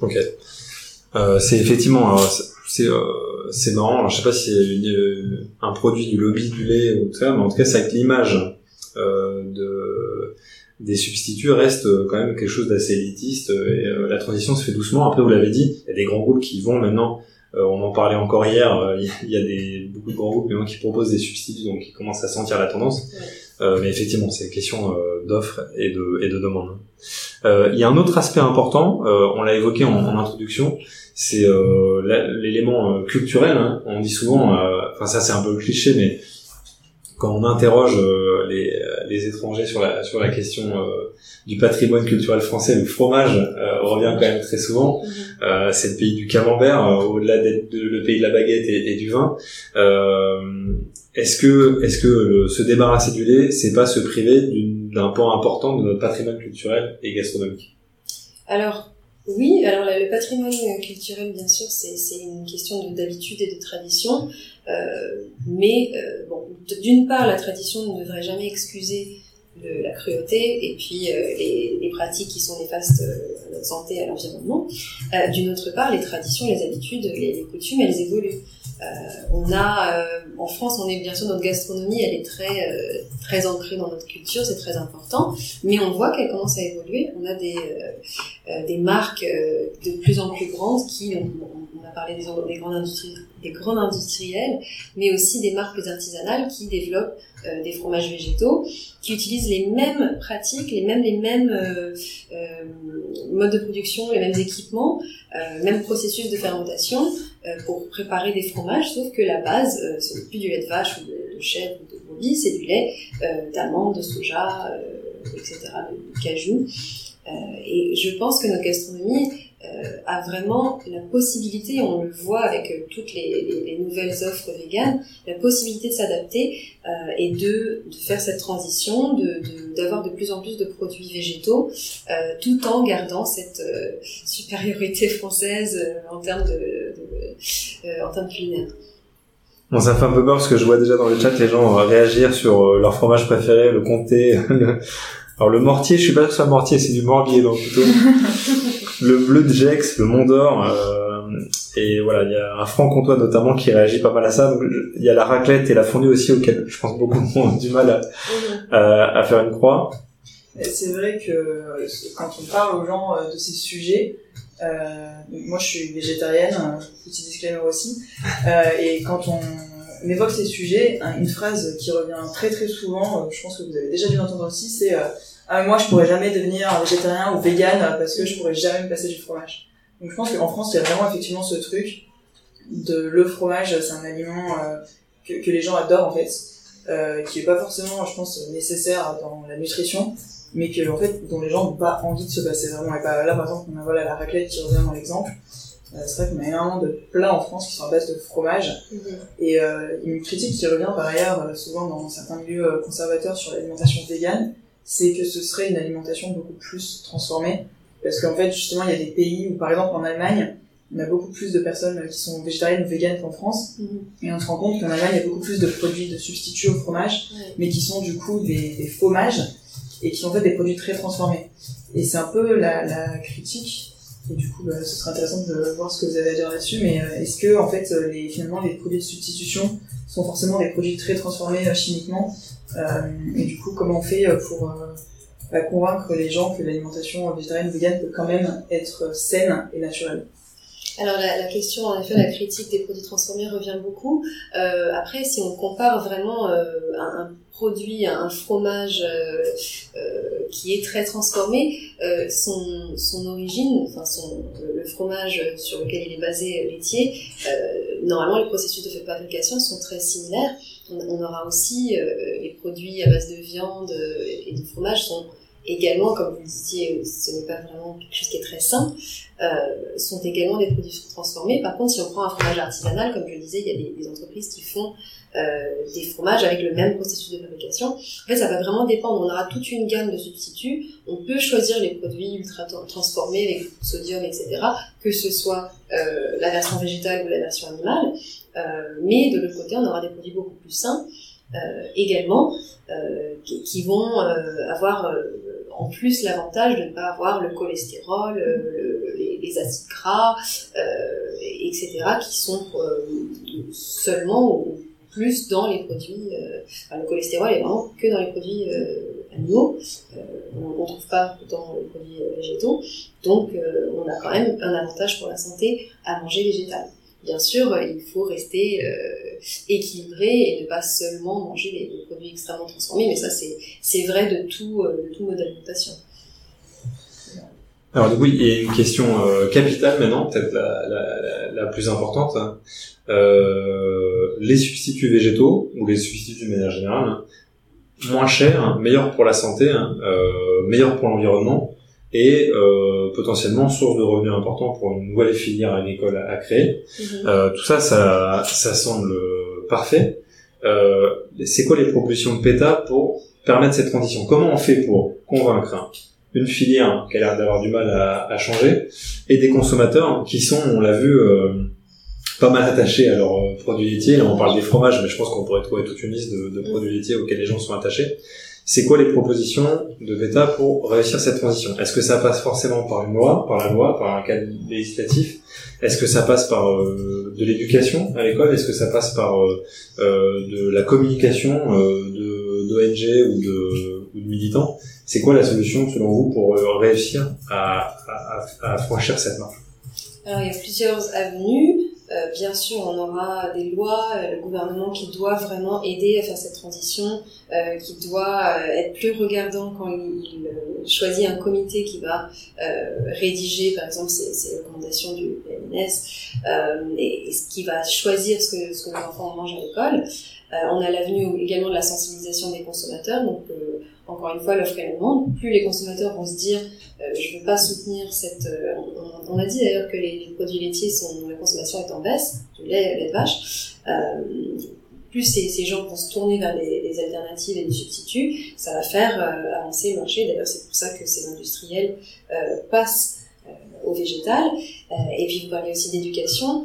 Ok. Euh, c'est effectivement, c'est c'est marrant. Alors, je sais pas si c'est un produit du lobby du lait ou tout ça, mais en tout cas, c'est avec l'image euh, de des substituts reste euh, quand même quelque chose d'assez élitiste euh, et la transition se fait doucement. Après, vous l'avez dit, il y a des grands groupes qui vont maintenant. On en parlait encore hier. Il y a des beaucoup de grands groupes maintenant qui proposent des substituts, donc qui commencent à sentir la tendance. mais effectivement, c'est une question d'offre et de et de demande. il y a un autre aspect important. on l'a évoqué en, introduction. C'est l'élément culturel. Hein. On dit souvent, enfin ça c'est un peu cliché, mais quand on interroge euh, les, euh, les, étrangers sur la, sur la question euh, du patrimoine culturel français, le fromage revient quand même très souvent. Mhm. c'est le pays du camembert, au-delà d'être le pays de la baguette et, du vin. est-ce que, est-ce que se débarrasser du lait, c'est pas se priver d'un pan important de notre patrimoine culturel et gastronomique? Alors, oui, alors le patrimoine culturel, bien sûr, c'est une question d'habitude et de tradition. Euh, mais euh, bon, d'une part, la tradition ne devrait jamais excuser la cruauté et puis euh, les, les, pratiques qui sont néfastes à notre santé et à l'environnement. D'une autre part, les traditions, les habitudes, les, les coutumes, elles évoluent. Euh, on a, en France, on est bien sûr notre gastronomie, elle est très très ancrée dans notre culture, c'est très important. Mais on voit qu'elle commence à évoluer. On a des des marques de plus en plus grandes qui, on, a parlé des, des grandes industries des grands industriels, mais aussi des marques artisanales qui développent euh, des fromages végétaux, qui utilisent les mêmes pratiques, les mêmes les mêmes euh, euh, modes de production, les mêmes équipements, même processus de fermentation pour préparer des fromages, sauf que la base, ce n'est plus du lait de vache ou de, chèvre ou de brebis, c'est du lait d'amande, de soja, etc., de, cajou. et je pense que notre gastronomie euh, a vraiment la possibilité, on le voit avec euh, toutes les, les, nouvelles offres véganes, la possibilité de s'adapter euh, et de, de, faire cette transition, d'avoir de, de, plus en plus de produits végétaux, euh, tout en gardant cette euh, supériorité française en termes de, en termes culinaires. Bon, ça fait un peu peur parce que je vois déjà dans le chat les gens réagir sur leur fromage préféré, le comté. [LAUGHS] Alors le mortier, je suis pas sûr que ce soit mortier, c'est du morbier donc plutôt. [LAUGHS] le bleu de Gex, le Mont d'Or. Euh, et voilà, il y a un franc-comtois notamment qui réagit pas mal à ça. Il y a la raclette et la fondue aussi auquel je pense beaucoup [LAUGHS] ont du mal à, mhm. à, faire une croix. C'est vrai que quand on parle aux gens euh, de ces sujets, euh, moi je suis végétarienne, petit disclaimer aussi, euh, et quand on évoque ces sujets, une phrase qui revient très très souvent, je pense que vous avez déjà dû l'entendre aussi, c'est ah, moi je pourrais jamais devenir végétarien ou vegan parce que je pourrais jamais me passer du fromage. Donc je pense qu'en France il y a vraiment effectivement ce truc de le fromage c'est un aliment euh, que, que, les gens adorent en fait euh, qui est pas forcément, je pense, nécessaire dans la nutrition, mais que en fait, dont les gens n'ont pas envie de se passer vraiment. Et pas là, par exemple, on a voilà la raclette qui revient dans l'exemple. Euh, c'est vrai qu'on a énormément de plats en France qui sont à base de fromage. Mhm. Et une critique qui revient par ailleurs souvent dans certains milieux conservateurs sur l'alimentation végane, c'est que ce serait une alimentation beaucoup plus transformée. Parce qu'en fait, justement, il y a des pays où, par exemple, en Allemagne, on a beaucoup plus de personnes qui sont végétariennes ou véganes qu'en France. Mhm. Et on se rend compte qu'en Allemagne, il y a beaucoup plus de produits de substituts au fromage, mais qui sont du coup des, des fromages et qui sont en fait des produits très transformés. Et c'est un peu la, la critique et du coup, bah, ce serait intéressant de voir ce que vous avez à dire là-dessus. Mais euh, est-ce que, en fait, euh, les, finalement, les produits de substitution sont forcément des produits très transformés euh, chimiquement Et du coup, comment on fait pour bah, convaincre les gens que l'alimentation végétarienne végane peut quand même être saine et naturelle? Alors la, question, en effet, la critique des produits transformés revient beaucoup. Euh, après, si on compare vraiment euh, un, produit, un fromage euh, qui est très transformé, son, son origine, enfin son, le fromage sur lequel il est basé laitier, normalement les processus de fabrication sont très similaires. On, on aura aussi les produits à base de viande et de fromage sont également, comme vous le disiez, ce n'est pas vraiment quelque chose qui est très sain, euh, sont également des produits transformés. Par contre, si on prend un fromage artisanal, comme je le disais, il y a des, entreprises qui font euh, des fromages avec le même processus de fabrication. En fait, ça va vraiment dépendre. On aura toute une gamme de substituts. On peut choisir les produits ultra transformés avec sodium, etc., que ce soit euh, la version végétale ou la version animale. Euh, mais de l'autre côté, on aura des produits beaucoup plus sains euh, également, euh, qui, qui, vont avoir en plus l'avantage de ne pas avoir le cholestérol, euh, les, acides gras, euh, etc., qui sont euh, seulement ou plus dans les produits. le cholestérol est vraiment que dans les produits animaux. on ne trouve pas dans les produits végétaux. Donc, on a quand même un avantage pour la santé à manger végétal. Bien sûr, il faut rester équilibré et ne pas seulement manger les, produits extrêmement transformés, mais ça c'est vrai de tout, euh, de tout mode d'alimentation. Alors oui, il y a une question euh, capitale maintenant, peut-être la, la, plus importante. Hein. Euh, les substituts végétaux, ou les substituts de manière générale, moins chers, meilleurs pour la santé, hein, euh, meilleurs pour l'environnement, et euh, potentiellement source de revenus importants pour une nouvelle filière agricole à, créer. Mhm. Euh, tout ça, ça, ça semble parfait. Euh, c'est quoi les propositions de PETA pour permettre cette transition? Comment on fait pour convaincre une filière qui a l'air d'avoir du mal à, à, changer et des consommateurs qui sont, on l'a vu, euh, pas mal attachés à leurs euh, produits laitiers? Là, on parle des fromages, mais je pense qu'on pourrait trouver toute une liste de, de produits laitiers auxquels les gens sont attachés. C'est quoi les propositions de VETA pour réussir cette transition? Est-ce que ça passe forcément par une loi, par la loi, par un cadre législatif? Est-ce que ça passe par euh, de l'éducation à l'école? Est-ce que ça passe par euh, euh de la communication euh, d'ONG ou de, ou de militants? C'est quoi la solution selon vous pour euh, réussir à, à, à franchir cette marche? Alors il y a plusieurs avenues. Euh, bien sûr, on aura des lois, euh, le gouvernement qui doit vraiment aider à faire cette transition, euh, qui doit être plus regardant quand il, choisit un comité qui va rédiger, par exemple, ces, recommandations du PMS, et, qui va choisir ce que, ce que nos enfants mangent à l'école. on a l'avenue également de la sensibilisation des consommateurs, encore une fois, l'offre la demande, plus les consommateurs vont se dire euh, je ne veux pas soutenir cette... Euh, on, a dit d'ailleurs que les, produits laitiers, sont, la consommation est en baisse, du lait, lait de vache. Euh, plus ces, gens vont se tourner vers des, des, alternatives et des substituts, ça va faire avancer le marché. D'ailleurs, c'est pour ça que ces industriels passent au végétal. et puis vous parlez aussi d'éducation,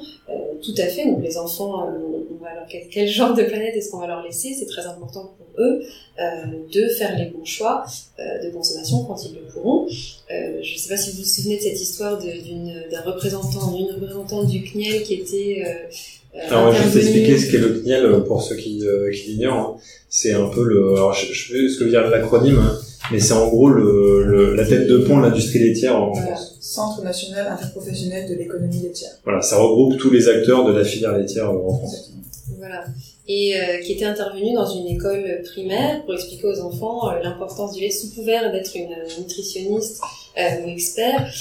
tout à fait. Donc les enfants, on va leur, quel, genre de planète est-ce qu'on va leur laisser? C'est très important pour eux euh, de faire les bons choix euh, de consommation quand ils le pourront. Euh, je ne sais pas si vous vous souvenez de cette histoire d'un représentant, d'une représentante du CNIEL qui était alors, je vais vous expliquer ce qu'est le CNIEL pour ceux qui, qui l'ignorent. C'est un peu le, alors je, je sais ce que veut dire l'acronyme, hein, mais c'est en gros le, le, la tête de pont de l'industrie laitière en France. Centre national interprofessionnel de l'économie laitière. Voilà, ça regroupe tous les acteurs de la filière laitière en France. Voilà et euh, qui était intervenue dans une école primaire pour expliquer aux enfants euh, l'importance du lait sous couvert d'être une nutritionniste euh, ou expert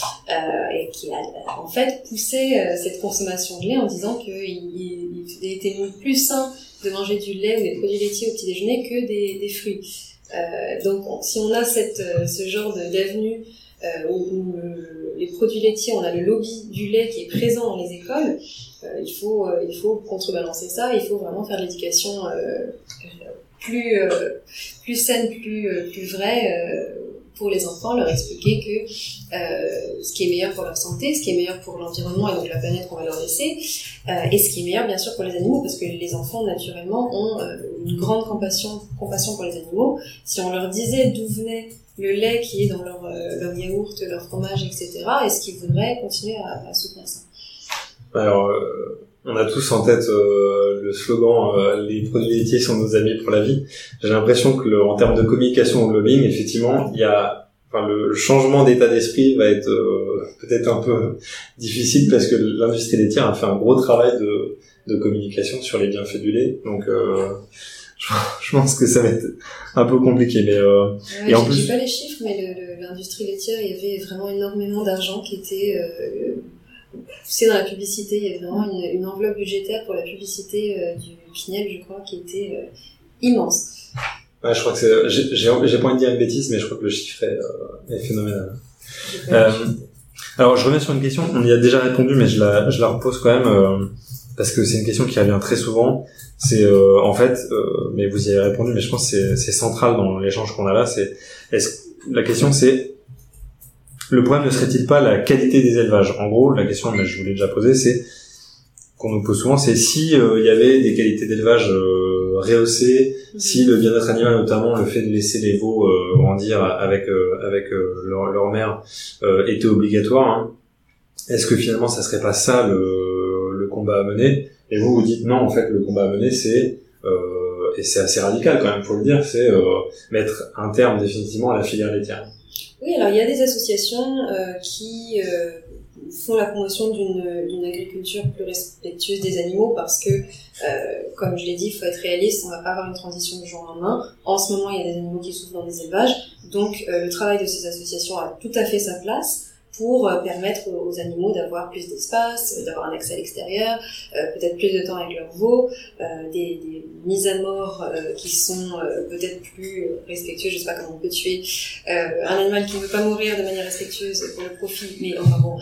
et qui a en fait poussé cette consommation de lait en disant qu'il il, était plus sain de manger du lait ou des produits laitiers au petit déjeuner que des, des fruits. Euh, donc si on a cette, euh, ce genre d'avenue euh, où, les produits laitiers, on a le lobby du lait qui est présent dans les écoles, il faut il faut contrebalancer ça. Il faut vraiment faire l'éducation plus plus saine, plus plus vraie pour les enfants, leur expliquer que euh, ce qui est meilleur pour leur santé, ce qui est meilleur pour l'environnement et donc la planète qu'on va leur laisser, euh, et ce qui est meilleur bien sûr pour les animaux, parce que les enfants naturellement ont euh, une grande compassion, compassion pour les animaux. Si on leur disait d'où venait le lait qui est dans leur, yaourt, leur fromage, etc., est-ce qu'ils voudraient continuer à, soutenir ça? On a tous en tête euh, le slogan euh, les produits laitiers sont nos amis pour la vie. J'ai l'impression que le, en termes de communication au lobbying, effectivement, il y a enfin le changement d'état d'esprit va être euh, peut-être un peu [LAUGHS] difficile parce que l'industrie laitière a fait un gros travail de, de communication sur les bienfaits du lait. Donc [LAUGHS] je pense que ça va être un peu compliqué mais euh, et en plus pas les chiffres mais l'industrie laitière il y avait vraiment énormément d'argent qui était c'est dans la publicité, il y avait vraiment une, une enveloppe budgétaire pour la publicité euh, du Pinel, je crois, qui était euh, immense. Ouais, je crois que c'est. J'ai pas envie de dire une bêtise, mais je crois que le chiffre est, euh, est phénoménal. Alors, je reviens sur une question. On y a déjà répondu, mais je la, je la repose quand même parce que c'est une question qui revient très souvent. C'est en fait, mais vous y avez répondu, mais je pense que c'est central dans l'échange qu'on a là. C'est la question, c'est le problème ne serait-il pas la qualité des élevages? En gros, la question, mais je vous l'ai déjà posée, c'est qu'on nous pose souvent, c'est si euh, il y avait des qualités d'élevage euh, rehaussées, mhm. si le bien-être animal, notamment le fait de laisser les veaux euh, grandir avec avec leur, leur, mère, était obligatoire. Hein, est-ce que finalement, ça serait pas ça le, le combat à mener? Et vous vous dites non, en fait, le combat à mener, c'est et c'est assez radical quand même, faut le dire, c'est mettre un terme définitivement à la filière laitière. Oui, alors il y a des associations euh, qui euh, font la promotion d'une agriculture plus respectueuse des animaux parce que, euh, comme je l'ai dit, il faut être réaliste, on va pas avoir une transition du jour au lendemain. En ce moment, il y a des animaux qui souffrent dans des élevages, donc le travail de ces associations a tout à fait sa place pour euh, permettre aux animaux d'avoir plus d'espace, euh, d'avoir un accès à l'extérieur, euh, peut-être plus de temps avec leurs veaux, des, des, mises à mort qui sont peut-être plus respectueuses. Je sais pas comment on peut tuer un animal qui ne veut pas mourir de manière respectueuse pour le profit, mais enfin bon,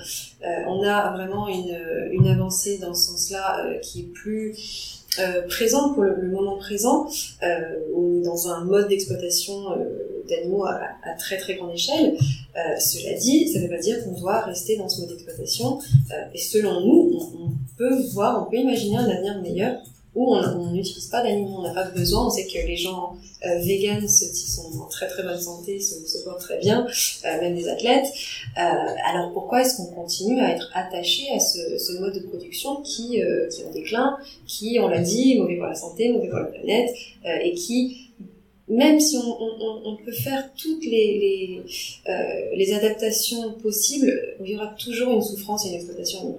on a vraiment une, une avancée dans ce sens-là qui est plus euh, présente pour le, moment présent. Euh, on est dans un mode d'exploitation euh, d'animaux à, à, très très grande échelle. Euh, cela dit, ça ne veut pas dire qu'on doit rester dans ce mode d'exploitation. Euh, et selon nous, on, on, peut voir, on peut imaginer un avenir meilleur où on n'utilise pas d'animaux, on n'a pas besoin. On sait que les gens euh, véganes, ceux qui sont en très très bonne santé, se, portent très bien, euh, même des athlètes. Euh, alors pourquoi est-ce qu'on continue à être attaché à ce, mode de production qui, euh, qui est en déclin, qui, on l'a dit, mauvais pour la santé, mauvais pour la planète, et qui même si on, peut faire toutes les, adaptations possibles, il y aura toujours une souffrance et une exploitation.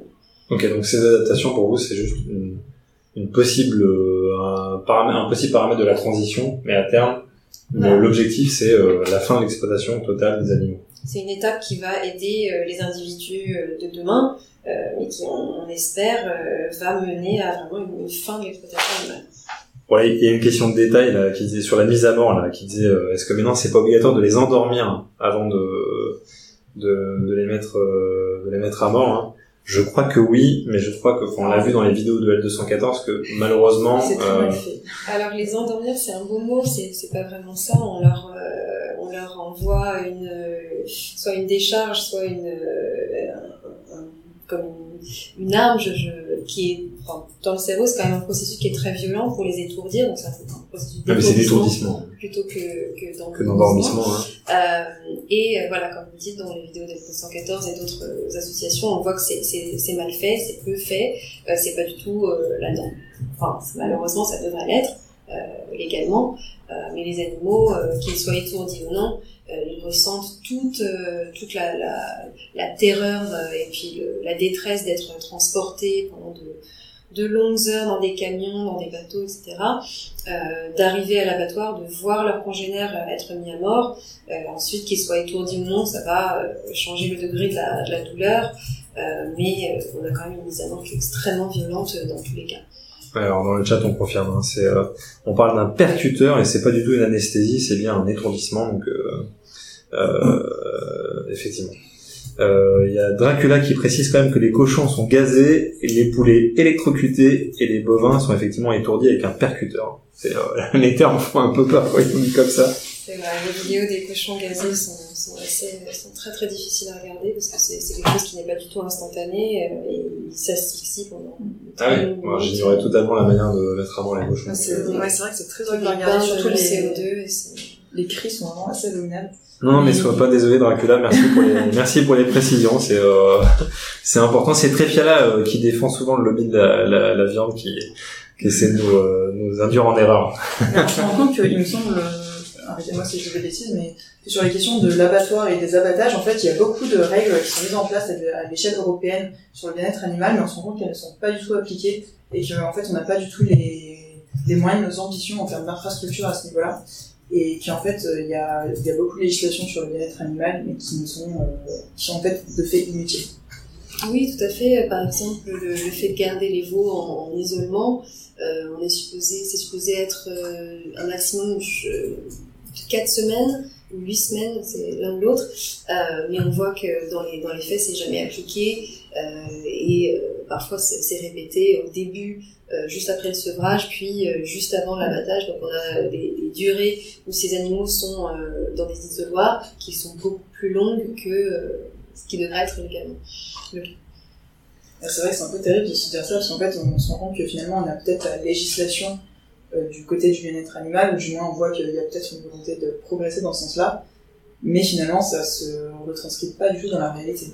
Ok, donc ces adaptations pour vous, c'est juste une une possible euh, un, paramètre, un possible paramètre de la transition, mais à terme, l'objectif c'est euh, la fin de l'exploitation totale des animaux. C'est une étape qui va aider euh, les individus de demain, mais qui, on, espère, va mener à vraiment une, fin de l'exploitation animale. Ouais, il y a une question de détail là qui disait sur la mise à mort là, qui disait est-ce que maintenant c'est pas obligatoire de les endormir avant de de, de les mettre de les mettre à mort hein. Je crois que oui, mais je crois que on l'a vu dans les vidéos de L214 que malheureusement. C'est très mal euh, fait. Alors les endormir, c'est un beau mot, c'est c'est pas vraiment ça. On leur euh, on leur envoie une soit une décharge, soit une euh, comme une, une arme, je, je, qui est enfin, dans le cerveau, c'est quand même un processus qui est très violent pour les étourdir, donc ça c'est un processus d'étourdissement plutôt que que d'endormissement. Hein. Euh, et euh, voilà, comme vous dites dans les vidéos de 114 et d'autres euh, associations, on voit que c'est c'est mal fait, c'est peu fait, euh, c'est pas du tout euh, la norme. Enfin, malheureusement, ça devrait l'être légalement, mais les animaux, qu'ils soient étourdis ou non, euh, ils ressentent toute euh, toute la, terreur euh, et puis la détresse d'être transportés pendant de, longues heures dans des camions, dans des bateaux, etc. Euh, d'arriver à l'abattoir, de voir leurs congénères être mis à mort, euh, ensuite qu'ils soient étourdis ou non, ça va changer le degré de la, de la douleur, euh, mais on a quand même une mise à mort qui est extrêmement violente dans tous les cas. Alors dans le chat on confirme, hein, c'est euh, on parle d'un percuteur et c'est pas du tout une anesthésie, c'est bien un étourdissement donc euh, euh, effectivement. Il y a Dracula qui précise quand même que les cochons sont gazés, les poulets électrocutés et les bovins sont effectivement étourdis avec un percuteur. C'est [LAUGHS] les termes font un peu peur quand comme ça. C'est vrai, les vidéos des cochons gazés sont, sont, assez, sont très très difficiles à regarder parce que c'est quelque chose qui n'est pas du tout instantané euh, et ils s'asphyxient pendant. Ah oui, moi j'ignorais totalement la manière de mettre à mort les cochons. c'est vrai que c'est très dur à regarder, surtout le CO2 et les cris sont vraiment assez abominables. Non, mais sois pas désolé Dracula, merci pour les, [LAUGHS] merci pour les précisions, c'est euh, [LAUGHS] c'est important. C'est très Fiala euh, qui défend souvent le lobby de la, la, la viande qui, qui essaie de nous, euh, nous induire en erreur. Mais on se rend compte qu'il me semble arrêtez-moi si je fais des bêtises, mais sur les questions de l'abattoir et des abattages, en fait, il y a beaucoup de règles qui sont mises en place à l'échelle européenne sur le bien-être animal, mais on se rend compte qu'elles ne sont pas du tout appliquées et qu'en fait, on n'a pas du tout les, moyens, nos ambitions en termes d'infrastructure à ce niveau-là. Et qu'en fait, il y a, il y a beaucoup de législations sur le bien-être animal, mais qui ne sont, euh, qui sont en fait de fait inutiles. Oui, tout à fait. Par exemple, le, fait de garder les veaux en, isolement, euh, on est supposé, c'est supposé être euh, un maximum 4 semaines ou 8 semaines, c'est l'un de l'autre. Euh, mais on voit que dans les, dans les faits, c'est jamais appliqué. Euh, et euh, parfois, c'est répété au début, juste après le sevrage, puis juste avant l'abattage. Donc, on a des, durées où ces animaux sont dans des isoloirs qui sont beaucoup plus longues que ce qui devrait être légalement. C'est vrai que c'est un peu terrible de se dire ça, parce qu'en fait, on se rend compte que finalement, on a peut-être la législation du côté du bien-être animal, ou du moins on voit qu'il y a peut-être une volonté de progresser dans ce sens-là, mais finalement ça se retranscrit pas du tout dans la réalité.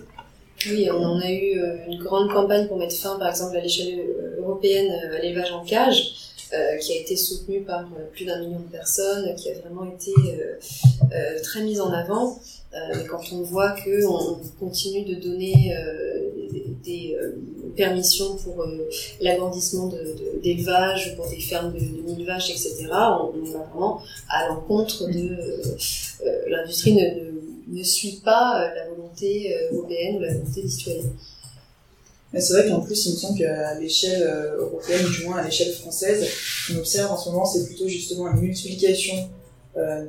Oui, on en a eu euh, une grande campagne pour mettre fin, par exemple, à l'échelle euh, européenne à l'élevage en cage, qui a été soutenue par plus d'un million de personnes, qui a vraiment été très mise en avant. mais quand on voit qu'on continue de donner des, permission pour euh, l'agrandissement d'élevage, de, pour des fermes de, mille vaches, etc. On, on, va vraiment à l'encontre de euh, euh, l'industrie ne, ne, suit pas la volonté européenne ou la volonté des citoyens. C'est vrai qu'en plus, il me semble qu'à l'échelle européenne, ou du moins à l'échelle française, ce qu'on observe en ce moment, c'est plutôt justement une multiplication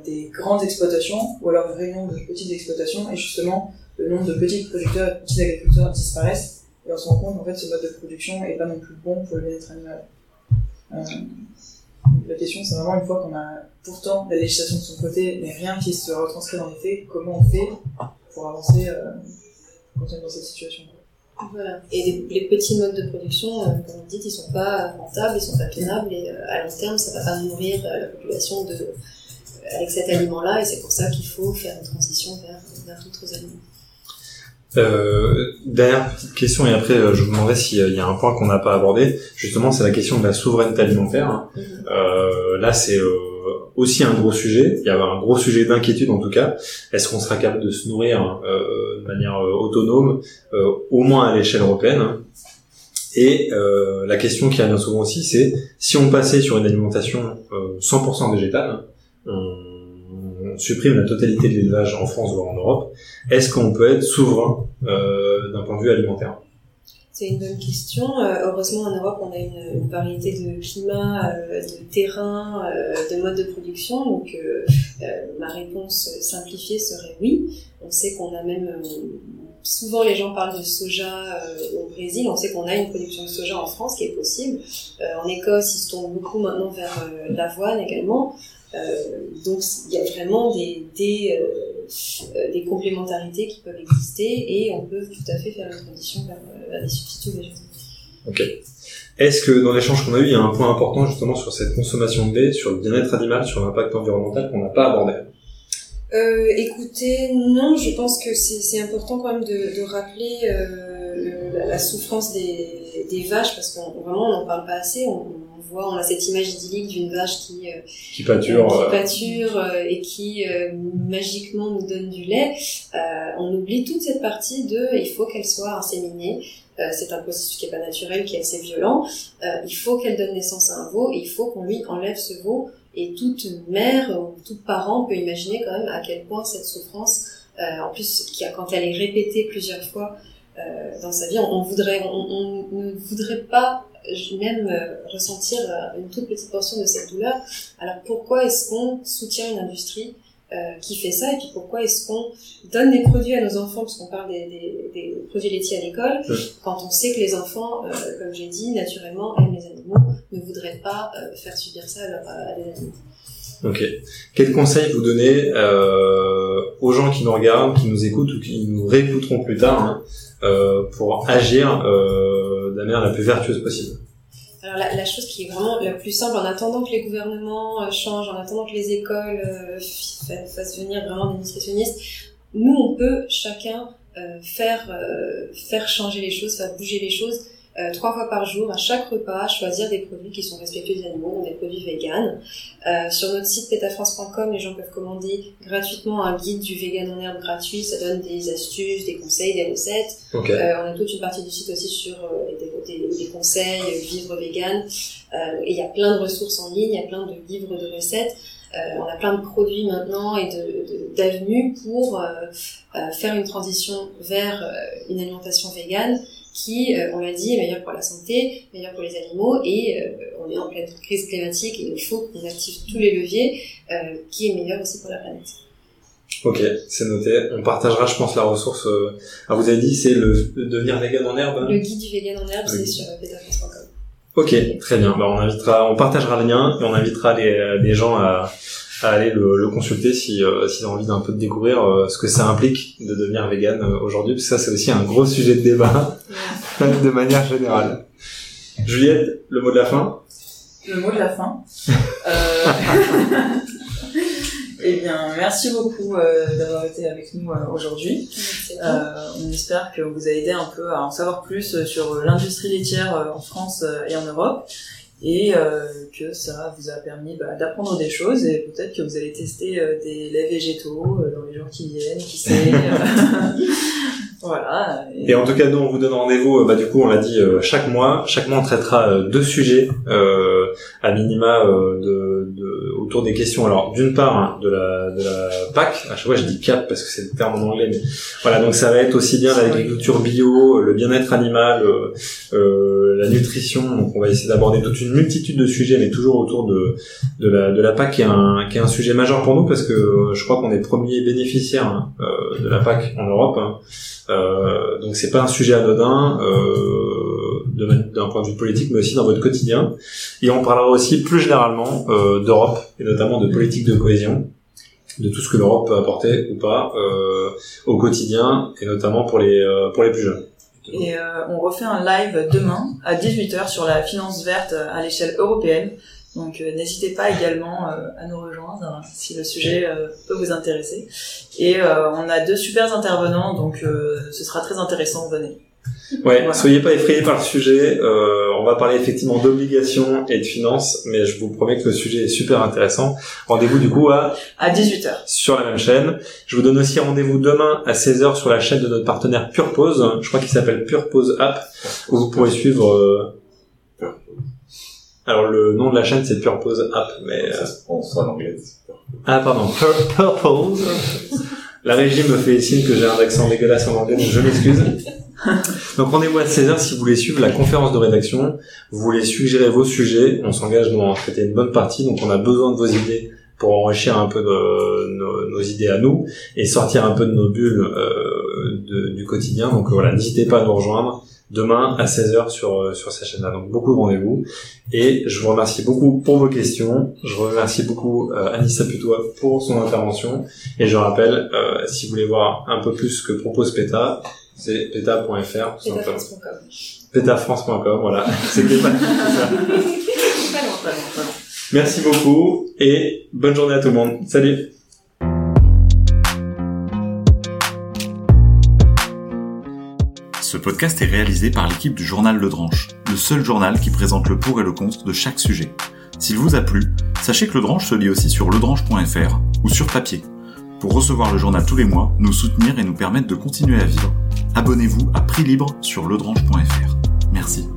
des grandes exploitations, ou alors une réunion de petites exploitations, et justement, le nombre de petits producteurs et petits agriculteurs disparaissent, et on se rend compte qu'en fait ce mode de production est pas non plus bon pour le bien-être animal. Euh, la question c'est vraiment une fois qu'on a pourtant la législation de son côté, mais rien qui se retranscrit dans les faits, comment on fait pour avancer euh, quand on est dans cette situation? Voilà. Et les, petits modes de production, euh, comme vous dites, ils sont pas rentables, ils sont pas tenables, et euh, à long terme, ça va pas nourrir la population de, avec cet aliment-là, et c'est pour ça qu'il faut faire une transition vers, vers d'autres aliments. Euh, dernière petite question et après euh, je vous demanderai s'il y a un point qu'on n'a pas abordé. Justement, c'est la question de la souveraineté alimentaire. Hein. Mhm. Euh, là, c'est euh, aussi un gros sujet. Il y a un gros sujet d'inquiétude en tout cas. Est-ce qu'on sera capable de se nourrir euh, de manière autonome, au moins à l'échelle européenne? Et la question qui revient souvent aussi, c'est si on passait sur une alimentation 100% végétale, on on supprime la totalité de l'élevage en France ou en Europe, est-ce qu'on peut être souverain euh, d'un point de vue alimentaire? C'est une bonne question. Euh, heureusement, en Europe, on a une, variété de climats, euh, de terrains, de modes de production. Donc, ma réponse simplifiée serait oui. On sait qu'on a même... souvent, les gens parlent de soja au Brésil. On sait qu'on a une production de soja en France qui est possible. en Écosse, ils se tournent beaucoup maintenant vers l'avoine également. Euh, donc il y a vraiment des, des, euh, euh, des complémentarités qui peuvent exister et on peut tout à fait faire une transition vers, vers des substituts végétaux. Ok. Est-ce que dans l'échange qu'on a eu, il y a un point important justement sur cette consommation de lait, sur le bien-être animal, sur l'impact environnemental qu'on n'a pas abordé? Euh, Écoutez, non, je pense que c'est important quand même de, de rappeler euh, la, la, souffrance des, des vaches parce qu'on vraiment on n'en parle pas assez. On, on a cette image idyllique d'une vache qui euh, qui pâture, qui euh, pâture euh, et qui magiquement nous donne du lait. on oublie toute cette partie de il faut qu'elle soit inséminée. c'est un processus qui est pas naturel, qui est assez violent. il faut qu'elle donne naissance à un veau et il faut qu'on lui enlève ce veau. Et toute mère ou tout parent peut imaginer quand même à quel point cette souffrance, en plus, qui a, quand elle est répétée plusieurs fois, dans sa vie. On, voudrait, on, ne voudrait pas même ressentir une toute petite portion de cette douleur. Alors pourquoi est-ce qu'on soutient une industrie euh, qui fait ça et puis pourquoi est-ce qu'on donne des produits à nos enfants parce qu'on parle des, des, des, produits laitiers à l'école quand on sait que les enfants euh, comme j'ai dit naturellement aiment les animaux ne voudraient pas euh, faire subir ça à, des animaux Ok. Quel conseil vous donnez aux gens qui nous regardent, qui nous écoutent ou qui nous réécouteront plus tard hein, pour agir de la manière la plus vertueuse possible. Alors la, chose qui est vraiment la plus simple, en attendant que les gouvernements euh, changent, en attendant que les écoles euh, fassent venir vraiment des nutritionnistes, nous on peut chacun euh, faire changer les choses, faire bouger les choses euh, trois fois par jour, à chaque repas, choisir des produits qui sont respectueux des animaux, des produits véganes. Euh, sur notre site petafrance.com, les gens peuvent commander gratuitement un guide du vegan en herbe gratuit. Ça donne des astuces, des conseils, des recettes. Euh, on a toute une partie du site aussi sur euh, des, des, des, conseils, vivre vegan. Euh, et il y a plein de ressources en ligne, il y a plein de livres de recettes. Euh, on a plein de produits maintenant et d'avenues de, pour faire une transition vers une alimentation végane qui, euh, on l'a dit, est meilleur pour la santé, meilleur pour les animaux, et euh, on est en pleine crise climatique et il faut qu'on active tous les leviers, euh, qui est meilleur aussi pour la planète. Ok, c'est noté. On partagera, je pense, la ressource. Ah, vous avez dit, c'est le, devenir vegan en herbe. Hein le guide du vegan en herbe, c'est sur petafrance.com. Ok, très bien. Bah, on invitera, on partagera le lien et on invitera les, les gens à, à aller le, le consulter si euh, s'ils ont envie d'un peu de découvrir euh, ce que ça implique de devenir vegan euh, aujourd'hui parce que ça c'est aussi un gros sujet de débat [LAUGHS] de manière générale. Juliette, le mot de la fin? Le mot de la fin. [LAUGHS] euh... [LAUGHS] eh bien, merci beaucoup d'avoir été avec nous aujourd'hui. on espère que vous a aidé un peu à en savoir plus sur l'industrie laitière en France et en Europe et euh, que ça vous a permis bah, d'apprendre des choses et peut-être que vous allez tester euh, des laits végétaux euh, dans les jours qui viennent, qui sait. [LAUGHS] voilà. Et... en tout cas, nous, on vous donne rendez-vous, bah, du coup, on l'a dit, chaque mois. Chaque mois, on traitera deux sujets à minima de, de, autour des questions. Alors, d'une part, hein, de, la, de la PAC. À chaque fois, je dis CAP parce que c'est le terme en anglais. Mais voilà, donc ça va être aussi bien l'agriculture bio, le bien-être animal, euh, la nutrition. Donc, on va essayer d'aborder toute une multitude de sujets, mais toujours autour de, de, la, PAC, qui est, un, qui est un sujet majeur pour nous, parce que euh, je crois qu'on est premier bénéficiaire hein, euh, de la PAC en Europe. Hein. Euh, donc c'est pas un sujet anodin euh, d'un point de vue politique, mais aussi dans votre quotidien. Et on parlera aussi plus généralement d'Europe, et notamment de politique de cohésion de tout ce que l'Europe peut apporter ou pas au quotidien et notamment pour les pour les plus jeunes. Et euh, on refait un live demain à 18h sur la finance verte à l'échelle européenne. Donc euh, n'hésitez pas également euh, à nous rejoindre si le sujet peut vous intéresser. Et on a deux super intervenants, donc ce sera très intéressant, venez. Ouais, soyez pas effrayés par le sujet. Euh, on va parler effectivement d'obligations et de finances, mais je vous promets que le sujet est super intéressant. Rendez-vous du coup à à 18h sur la même chaîne. Je vous donne aussi rendez-vous demain à 16h sur la chaîne de notre partenaire Pure Pause. Je crois qu'il s'appelle Pure Pause App où vous pourrez suivre. Euh... Alors le nom de la chaîne c'est Pure Pause App, mais ça se prononce en anglais. Ah pardon, Pure Pause. La régie me fait signe que j'ai un accent dégueulasse en anglais, donc je m'excuse. [LAUGHS] Donc rendez-vous à 16h si vous voulez suivre la conférence de rédaction, vous voulez suggérer vos sujets, on s'engage nous à en traiter une bonne partie, donc on a besoin de vos idées pour enrichir un peu nos, idées à nous et sortir un peu de nos bulles euh, du quotidien. Donc voilà, n'hésitez pas à nous rejoindre demain à 16h sur, euh, sur cette chaîne-là. Donc beaucoup de rendez-vous. Et je vous remercie beaucoup pour vos questions. Je remercie beaucoup euh, Anissa Putois pour son intervention. Et je rappelle, euh, si vous voulez voir un peu plus ce que propose PETA, c'est peta.fr. Petafrance.com. Petafrance.com, voilà. [LAUGHS] C'était pas ça. Merci beaucoup et bonne journée à tout le monde. Salut Ce podcast est réalisé par l'équipe du journal Le Dranche, le seul journal qui présente le pour et le contre de chaque sujet. S'il vous a plu, sachez que Le Dranche se lit aussi sur ledranche.fr ou sur papier. Pour recevoir le journal tous les mois, nous soutenir et nous permettre de continuer à vivre, abonnez-vous à prix libre sur ledrange.fr. Merci.